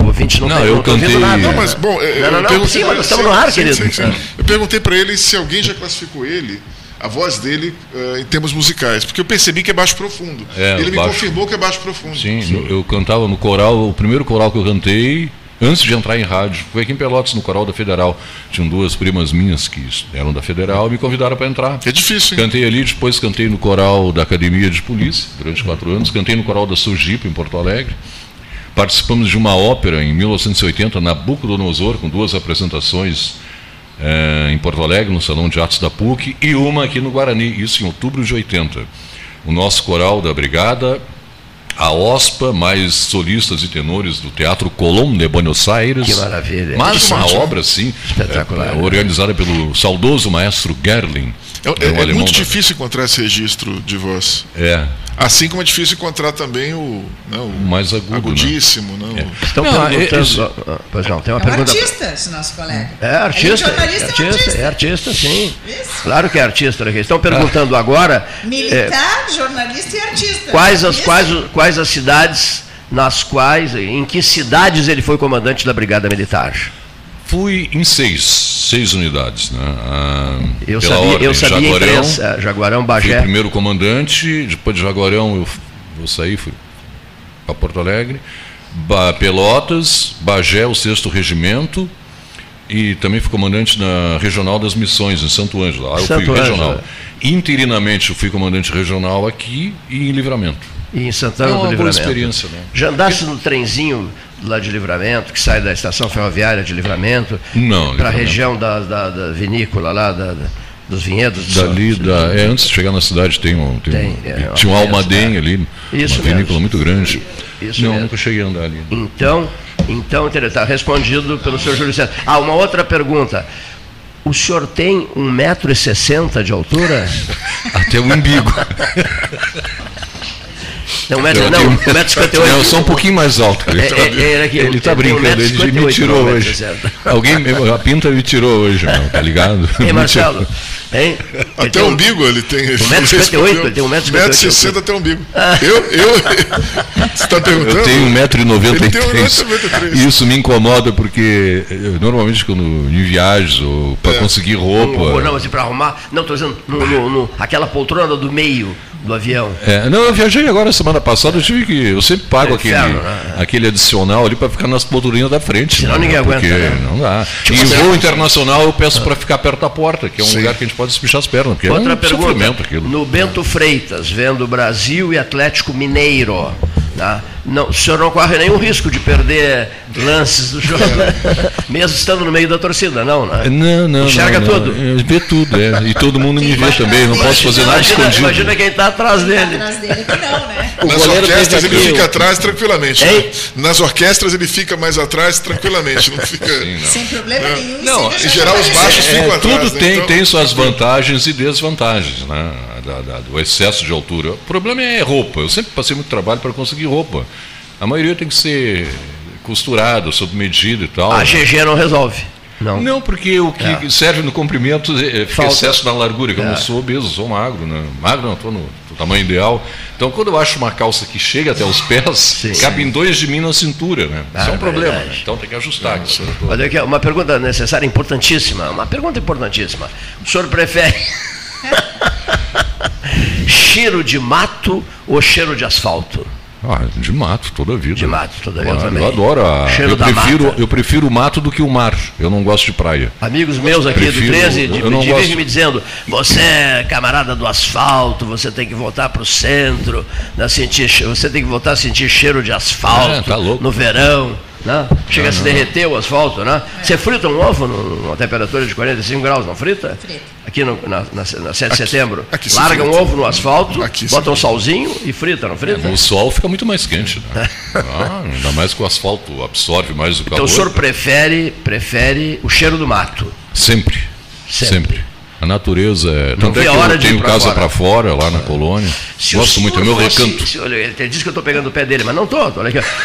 O ouvinte não, Não, eu não cantei- nada. Não, mas bom, eu, Não, não, eu não, perguntei sim, mas estamos se- no ar, sim, querido. sim, sim. Eu perguntei para ele se alguém já classificou ele, a voz dele, eh, em termos musicais, porque eu percebi que é baixo profundo. É, ele me baixo. confirmou que é baixo profundo. Sim, no- eu cantava no coral, o primeiro coral que eu cantei, antes de entrar em rádio, foi aqui em Pelotas, no coral da Federal. Tinham duas primas minhas que eram da Federal e me convidaram para entrar. É difícil, hein? Cantei ali, depois cantei no coral da Academia de Polícia, durante quatro anos. Cantei no coral da Sojipa, em Porto Alegre. Participamos de uma ópera em 1980, Nabucodonosor, com duas apresentações eh, em Porto Alegre, no Salão de Atos da PUC, e uma aqui no Guarani, isso em outubro de 80. O nosso coral da Brigada, a OSPA, mais solistas e tenores do Teatro Colón de Buenos Aires. Que maravilha. Mais Que uma obra, sim, Espetacular, né? organizada pelo saudoso maestro Gerling. É, um é- é muito difícil encontrar esse registro de voz. É, Assim como é difícil encontrar também o, né, o mais agudo, agudíssimo. Né? o- Estão Não, perguntando. esse- ah, ah, Pois não, tem uma É um pergunta. artista, esse nosso colega. É artista, Além de é jornalista, é artista, artista. é artista, sim. Claro que é artista. né? Estão perguntando agora é, Militar, jornalista e artista. quais, as, Isso? quais, quais as cidades nas quais, em que cidades ele foi comandante da Brigada Militar. Fui em seis, seis unidades. Né? Ah, Eu sabia, ordem, eu sabia Jaguarão, três, eh, Jaguarão, fui Bagé. primeiro comandante, depois de Jaguarão eu, eu saí, fui para Porto Alegre, Ba- Pelotas, Bagé, o sexto regimento, e também fui comandante na Regional das Missões, em Santo Ângelo. Lá eu Santo fui Ângelo, regional. Interinamente eu fui comandante regional aqui e em Livramento. E em Santana É uma do boa Livramento. experiência, né? Já andasse no trenzinho lá de Livramento, que sai da estação ferroviária de Livramento, para a região da, da- da vinícola lá, da- dos vinhedos. Dali, São- da, é, antes de chegar na cidade tem um, tem, Tem, um, é, tinha um almaden festa, ali, Isso uma vinícola mesmo. muito grande. Isso Não, mesmo. nunca cheguei a andar ali. Então, então está respondido pelo senhor Júlio César. Ah, uma outra pergunta. O senhor tem 1,60m de altura? Até o umbigo. Não, um metro, Eu não, tenho- 1,58m. Não, eu sou um pouquinho mais alto. que ele. É, é, é, é está tem brincando, ele 1,58m, me tirou não, hoje. 1,60m. Alguém, a pinta me tirou hoje, meu, tá ligado? Ei, Marcelo, hein? Ele Até tem o um- umbigo ele tem. 1,58m, ele tem 1,58m. 1,60m até o umbigo. Eu? Eu? Você está perguntando? Eu tenho Ele tem 1,93m. 1,93m. E isso me incomoda porque eu, normalmente quando em viagens ou para É. conseguir Um- roupa. não, assim, para arrumar. Não, estou dizendo, no, no- no- aquela poltrona do meio do avião. É, não, eu viajei agora semana passada, eu tive que. Eu sempre pago É aquele, né? aquele adicional ali para ficar nas poltroninhas da frente. Senão né? ninguém aguenta, né? não dá. Tipo em assim, voo internacional eu peço para ficar perto da porta, que é um lugar que a gente pode espichar as pernas, porque Outra é um pergunta. No Bento Freitas, vendo Brasil e Atlético Mineiro. tá? Não, o senhor não corre nenhum risco de perder lances do jogo, mesmo estando no meio da torcida, não, né? Não, não. Enxerga não, não. tudo? É, Vê tudo, é. E todo mundo me vê também, não posso fazer nada Imagina, escondido. imagina quem está atrás dele. Atrás dele que não, né? O Nas orquestras ele fica atrás tranquilamente. Né? Nas orquestras ele fica mais atrás tranquilamente. Não fica. Sem problema nenhum. Não, Em geral, os baixos ficam É, atrás. tudo né? tem, Então- tem suas vantagens e desvantagens, né? Da- da- do excesso de altura. O problema é roupa. Eu sempre passei muito trabalho para conseguir roupa. A maioria tem que ser costurada, sob medida e tal. A GG não resolve. Não. Não, porque o que serve no comprimento é, é Falta. excesso na largura, que eu É. não sou obeso, sou magro, né? Magro não, estou no, no tamanho ideal. Então, quando eu acho uma calça que chega até os pés, cabe em dois de mim na cintura, né? Isso é Ah, um problema, verdade. né? Então tem que ajustar. coisa toda. Olha aqui, uma pergunta necessária, importantíssima. Uma pergunta importantíssima. O senhor prefere cheiro de mato ou cheiro de asfalto? Ah, de mato toda a vida. De mato toda a vida Claro, também. Eu adoro a. Cheiro eu, prefiro, mata. eu prefiro o mato do que o mar. Eu não gosto de praia. Amigos meus aqui Prefiro- do 13 de, de gosto- me dizendo: você é camarada do asfalto, você tem que voltar para o centro, né, sentir, você tem que voltar a sentir cheiro de asfalto É, tá no verão. Né? Chega a se derreter o asfalto, né? Você frita um ovo numa temperatura de 45 graus, não frita? Frita. Aqui no, na, na, na 7 de setembro. aqui Larga um ovo no asfalto, Aqui bota um salzinho e frita, não frita? No sol fica muito mais quente. Né? Ah, ainda mais que o asfalto absorve mais o Então calor. o senhor prefere, prefere o cheiro do mato? Sempre. Sempre. Sempre. A natureza é. Não Tanto é hora eu de tenho casa para fora, lá na colônia. Se Gosto muito, é meu fosse- recanto. se- ele diz que eu estou pegando o pé dele, mas não estou.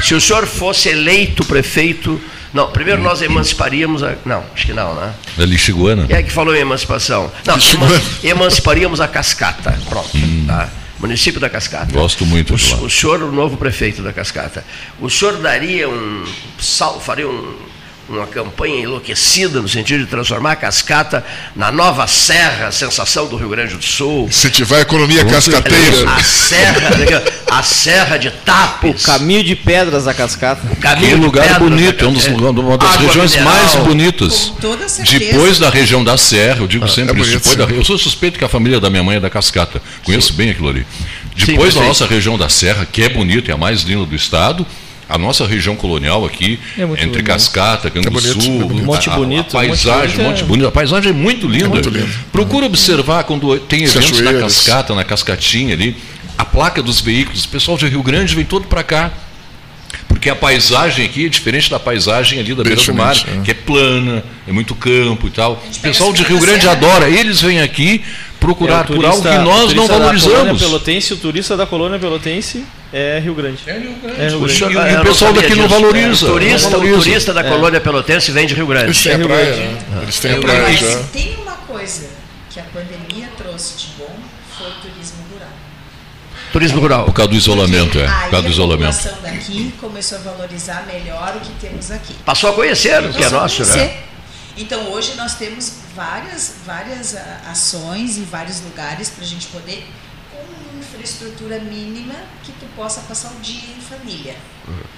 Se o senhor fosse eleito prefeito. Não, primeiro nós emanciparíamos a. Não, acho que não, né? Da Lixiguana. Quem é que falou em emancipação? Não, eman- emanciparíamos a Cascata. Pronto. Tá? Município da Cascata. Gosto muito O, de lá. o senhor, o novo prefeito da Cascata, o senhor daria um sal, faria um- uma campanha enlouquecida no sentido de transformar a Cascata na nova serra, sensação do Rio Grande do Sul. Incentivar a economia cascateira. A serra, a serra de Tapes. O caminho de pedras da cascata. caminho Que de lugar bonito, é um dos, da- uma das Água regiões mineral. mais bonitas. Com toda certeza. Depois da região da Serra, eu digo sempre é isso. Depois da, sim. eu sou suspeito que a família da minha mãe é da Cascata. Conheço bem aquilo ali. Depois da perfeito. nossa região da Serra, que é bonita, é a mais linda do estado, a nossa região colonial aqui, É muito entre bonito. Cascata, Canguçu, bonito, é bonito. Monte a, a- Bonito, a paisagem, Monte Bonito é- Monte Bonito, a paisagem é muito linda. muito lindo. Procura observar quando tem eventos na Cachoeiras. Cascata, na Cascatinha ali, a placa dos veículos, o pessoal de Rio Grande vem todo para cá. Porque a paisagem aqui é diferente da paisagem ali da beira do mar, é. que é plana, é muito campo e tal. O pessoal de Rio Grande adora, eles vêm aqui procurar É, o por algo que turista- o nós não turista valorizamos. Pelotense, o turista da colônia Pelotense é Rio Grande. É Rio Grande. O senhor- Eu E o pessoal daqui não valoriza. O turista, não o valoriza. turista da colônia pelotense vem de Rio Grande. Eles têm a praia, né? Eles têm a praia Mas já. se tem uma coisa que a pandemia trouxe de bom, foi o turismo rural. Turismo rural. Por causa do isolamento, é. Por causa do a isolamento. população daqui começou a valorizar melhor o que temos aqui. Passou a conhecer o que é a nosso, né? conhecer. Então hoje nós temos várias, várias ah, ações em vários lugares para a gente poder, infraestrutura mínima, que tu possa passar o dia em família.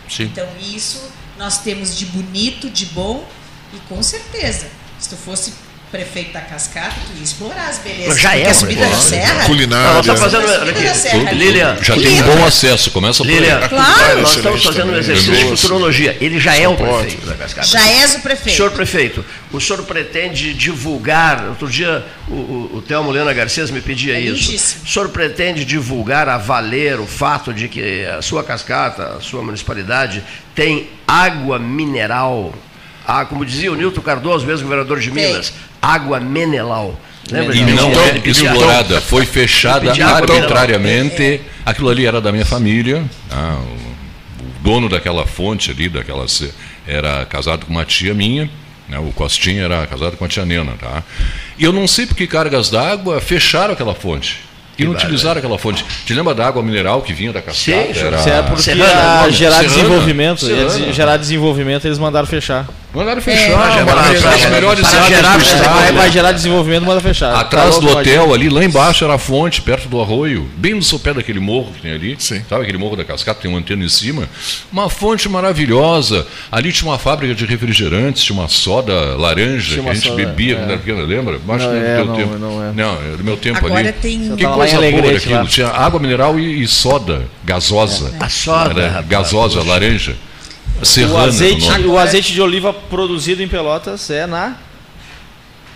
Sim. Então isso nós temos de bonito, de bom e com certeza, se tu fosse prefeito da Cascata, tu ia explorar as belezas. Já porque é, a subida da pô. serra. Culinária. Nós estamos fazendo. Da aqui, serra. Lilian, Já tem um bom acesso, começa por Lilian, aí. Claro. nós estamos fazendo um exercício de futurologia. Ele já é o prefeito da Cascata. Já és o prefeito. Senhor prefeito, o senhor pretende divulgar, outro dia o, o, o Telmo Lena Garcês me pedia É isso. lindíssimo. O senhor pretende divulgar a valer o fato de que a sua cascata, a sua municipalidade, tem água mineral, ah, como dizia o Nilton Cardoso, mesmo governador de. Minas, água menelau. Lembra E não é explorada, foi fechada arbitrariamente. Aquilo ali era da minha família. ah, o, dono daquela fonte ali, daquela era casado com uma tia minha. né, o Costinha era casado com a tia Nena. Tá? E eu não sei por que cargas d'água fecharam aquela fonte. E não utilizaram aquela fonte. Te lembra da água mineral que vinha da cascata? Sim, era... Isso é porque Serrana, gerar Serrana. desenvolvimento. Serrana. gerar desenvolvimento, eles mandaram fechar. Mandaram É, fechar, mandaram gerar- fechar para estado. Vai, vai gerar desenvolvimento, manda fechar. Atrás Tá do hotel, ali, lá embaixo era a fonte, perto do arroio, bem no sopé daquele morro que tem ali. Sim. Sabe aquele morro da cascata, tem uma antena em cima? Uma fonte maravilhosa. Ali tinha uma fábrica de refrigerantes, tinha uma soda laranja Tinha que a gente soda, bebia é. quando era pequena, lembra? Acho Não que é, não, tempo. não é. Não, é do meu tempo Agora ali. tem- Que coisa boa lá. Tinha água mineral e, e soda, gasosa. A soda, Era gasosa, poxa. O Serrana, azeite, o azeite de oliva produzido em Pelotas é na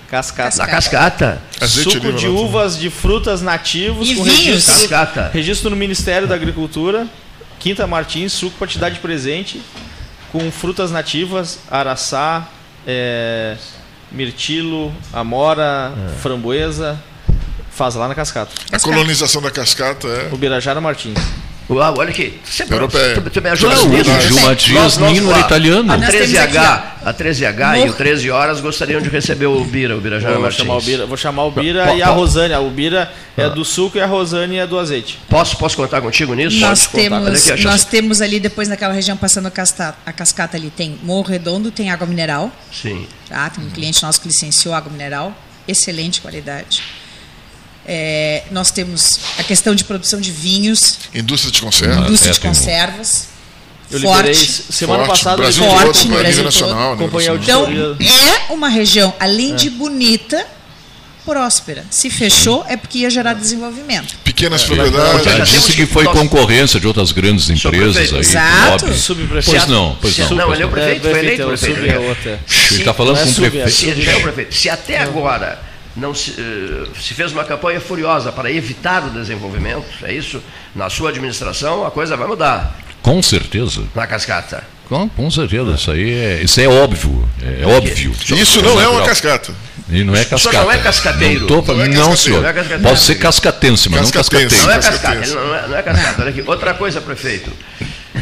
cascata. Na cascata. Azeite Suco de uvas de frutas nativos E com vinhos. registro, Cascata. registro no Ministério da Agricultura. Quinta Martins, suco para te dar de presente com frutas nativas, araçá, é, mirtilo, amora, framboesa. Faz lá na cascata. A colonização da cascata é. O Birajara Martins. Uau, olha aqui. Sempre, Europeia. tu, tu me ajuda Não, nisso. o Gil Matias Nino italiano. A Nós temos 13H, a 13H e o 13 horas gostariam de receber o Bira, o Birajara Vou Martins. chamar, o Bira, vou chamar o Bira Po- e a po- Rosane. O Bira é do suco e a Rosane é do azeite. Posso, posso contar contigo nisso? Nós Pode temos, aqui, nós temos ali depois naquela região passando a cascata, a cascata ali tem Morro Redondo, tem água mineral, Sim. tá? Tem um cliente nosso que licenciou água mineral, excelente qualidade. É, nós temos a questão de produção de vinhos, Indústria de conserva. indústria é, de conservas. Eu forte. semana Forte, passada. Brasil todo, Forte no Brasil nacional, Acompanhei a Então, é uma região, além de bonita, próspera. Se fechou, é porque ia gerar desenvolvimento. pequenas propriedades. Já disse que foi concorrência de outras grandes empresas aí. Exato. Pois não, pois não. Não, ele é o prefeito, foi eleito prefeito. Ele está falando com o prefeito. Se, já é o prefeito. Se até agora não se, uh, se fez uma campanha furiosa para evitar o desenvolvimento, é isso? Na sua administração a coisa vai mudar. Com certeza. Na cascata. Com, com certeza, isso aí é, isso é óbvio. É, é óbvio. Isso não é uma cascata. E não é cascata. Só não é cascateiro. Não, tô, Não é não, senhor. Não é cascateiro. Pode ser cascatense, mas Cascatense. não Não é cascateiro. cascata, ele não é, não é cascata. Olha aqui. Outra coisa, prefeito.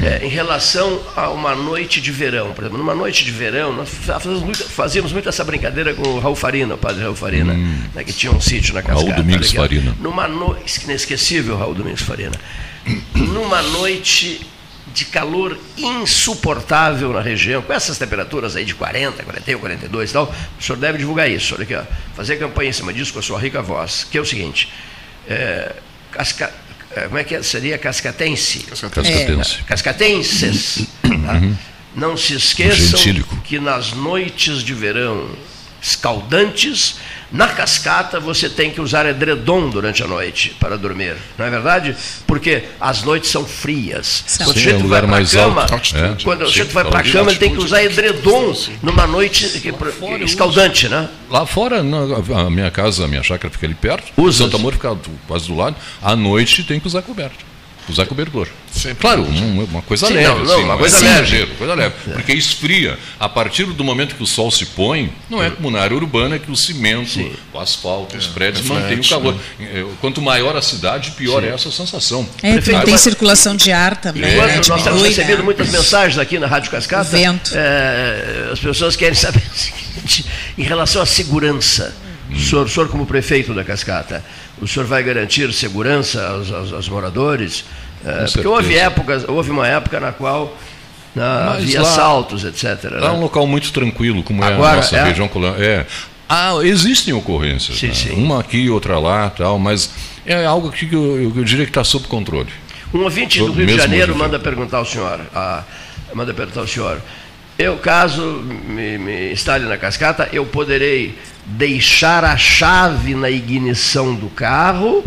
É, em relação a uma noite de verão, por exemplo, numa noite de verão, nós fazíamos muito, fazíamos muito essa brincadeira com o Raul Farina, o padre Raul Farina, né, que tinha um sítio na cascata. Hum. Raul Domingos aqui, ó. Farina. Numa noite, inesquecível, Raul Domingos Farina. Numa noite de calor insuportável na região, com essas temperaturas aí de 40, 41, 42 e tal, o senhor deve divulgar isso, olha aqui, ó, fazer campanha em cima disso com a sua rica voz, que é o seguinte, é, é, como é que é? seria cascatense? Cascatense. É, cascatenses, tá? não se esqueçam Gentílico. que nas noites de verão escaldantes, na cascata você tem que usar edredom durante a noite para dormir, não é verdade? Porque as noites são frias. Quando Sim, o sujeito é lugar vai para cama, alto. Altitude. quando o Sim, sujeito vai para cama, ele tem que usar edredom numa noite que- que- escaldante, né? Lá fora, na- a minha casa, a minha chácara fica ali perto. Usa. Santo Amor fica do- quase do lado. À noite tem que usar coberto. Usar cobertor. Claro, um- uma coisa Sim, leve. não, não, assim, uma é coisa leve. exagero, coisa leve. Porque esfria. A partir do momento que o sol se põe, não é como na área urbana que o cimento, o asfalto, os prédios reflete, mantêm o calor. Eh, Quanto maior a cidade, pior é essa sensação. É, Aí- tem circulação de ar também, né? Nós temos recebido né? muitas mensagens aqui na Rádio Cascata, O vento. é, as pessoas querem saber o seguinte, em relação à segurança. O senhor, o senhor, como prefeito da Cascata, o senhor vai garantir segurança aos, aos- aos moradores? É, porque houve épocas, houve uma época na qual Mas havia lá- assaltos, etc. Lá é um né? local muito tranquilo, como é Agora, a nossa é? região colônia. É. Ah, existem ocorrências. Sim, né? sim. Uma aqui, outra lá, tal, mas é algo que eu, eu diria que está sob controle. Um ouvinte do Rio de Janeiro manda perguntar ao senhor. ah, manda perguntar ao senhor. Eu, caso me, me instale na cascata, eu poderei deixar a chave na ignição do carro,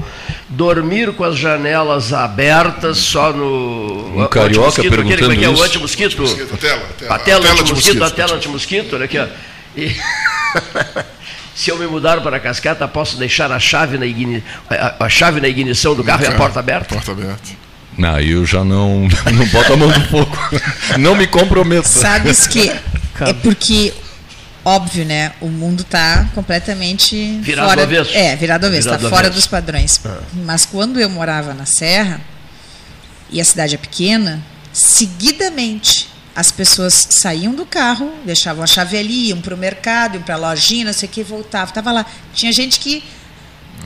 dormir com as janelas abertas só no. Um carioca antimosquito, aquele, como é que é? O perguntando antimosquito. A tela, a tela. A tela A tela de antimosquito, a mosquito. tela antimosquito, olha aqui, ó. E- Se eu me mudar para a cascata, posso deixar a chave na, igni... a, a chave na ignição do carro e a porta aberta? Porta aberta. Não, aí eu já não, não boto a mão no fogo. Não me comprometo. Sabes que é porque, óbvio, né? O mundo está completamente Virado fora. do avesso. É, virado ao avesso, está fora avesso. dos padrões. Ah. Mas quando eu morava na Serra, e a cidade é pequena, seguidamente as pessoas saíam do carro, deixavam a chave ali, iam para o mercado, iam para a lojinha, não sei o que, voltavam. Tava lá. Tinha gente que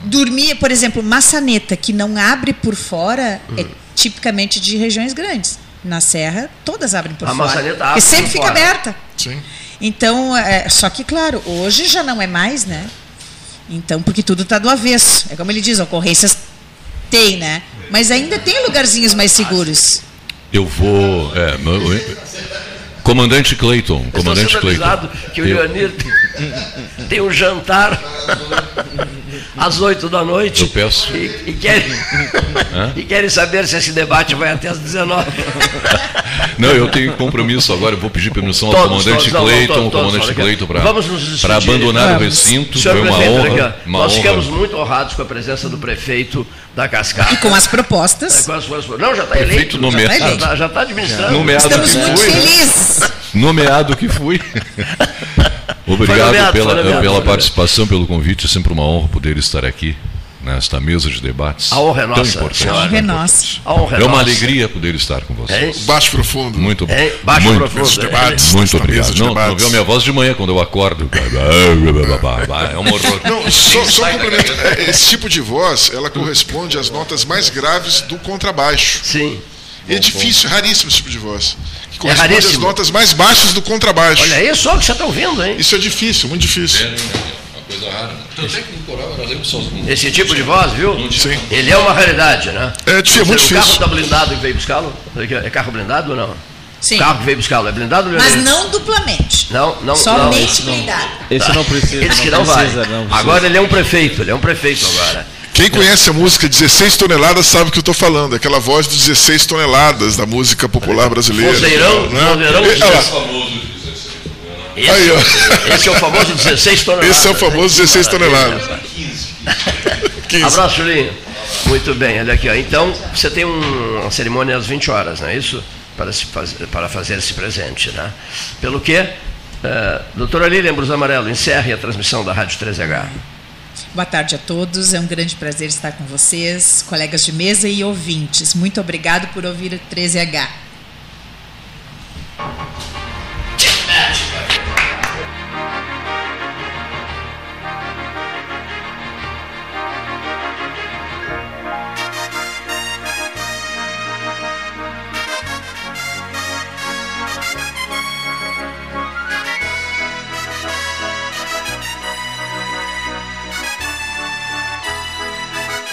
dormia, por exemplo, maçaneta que não abre por fora Hum. é tipicamente de regiões grandes. Na Serra, todas abrem por A fora. maçaneta Porque abre sempre por fica fora. aberta. Sim. Então, é, só que, claro, hoje já não é mais, né? Então, porque tudo está do avesso. É como ele diz, ocorrências tem, né? Mas ainda tem lugarzinhos mais seguros. Eu vou. É, meu- comandante Clayton. Comandante Clayton. que o Eu- Leonir tem um jantar às 8 da noite. Eu peço. E, e querem, e querem saber se esse debate vai até às 19. Não, eu tenho compromisso agora, eu vou pedir permissão ao Todos, comandante todos, não, não, todos, comandante. Clayton para Vamos nos despedir. abandonar o Vamos. recinto. Senhor Foi uma prefeito, honra. Uma nós honra. ficamos muito honrados com a presença do prefeito da Cascata. E com as propostas. É, com as- com as- Não, já está Prefeito eleito. nomeado. Já está tá administrando. Nomeado Estamos muito felizes. Nomeado que fui. Foi Obrigado nomeado, pela, nomeado, pela participação, pelo convite. É sempre uma honra poder estar aqui nesta mesa de debates. A honra é tão nossa, importante. A honra é nossa. A honra É uma nossa. alegria poder estar com vocês. Baixo profundo. Muito É, baixo muito, profundo. Esses debates. Muito obrigado. de Não, não viu a minha voz de manhã quando eu acordo. É um horror. Não, só, só da complemento. É, Esse tipo de voz, ela corresponde às notas mais graves do contrabaixo. Sim. É difícil, raríssimo esse tipo de voz. Que corresponde às raríssimo. notas mais baixas do contrabaixo. Olha aí só que você está ouvindo, hein? Isso é difícil, muito difícil. Uma coisa rara. Tanto é que no coral era lembro só os Esse tipo de voz, viu? Sim. Ele é uma raridade, né? É difícil, é muito O carro difícil. está blindado que veio buscá-lo? É carro blindado ou não? Sim. O carro que veio buscá-lo é blindado ou Mas não duplamente. Não, não, Somente não. blindado. Esse não precisa. Ele disse que não vai. precisa, não precisa. Agora ele é um prefeito, ele é um prefeito agora. Quem conhece a música 16 toneladas sabe o que eu estou falando. Aquela voz de 16 toneladas da música popular brasileira. Vozeirão, né? vozeirão E- olha lá. Esse, Aí, esse é o famoso 16 toneladas. Esse é o famoso 16 toneladas. 15. Abraço, Julinho. Muito bem, olha aqui. Ó. Então, você tem um- uma cerimônia às 20 horas, não é isso? Para, se fazer, para fazer esse presente, né? Pelo que, uh, doutora Lilian Brus Amarelo, encerre a transmissão da Rádio 3H. Boa tarde a todos, é um grande prazer estar com vocês, colegas de mesa e ouvintes. Muito obrigado por ouvir o 13H.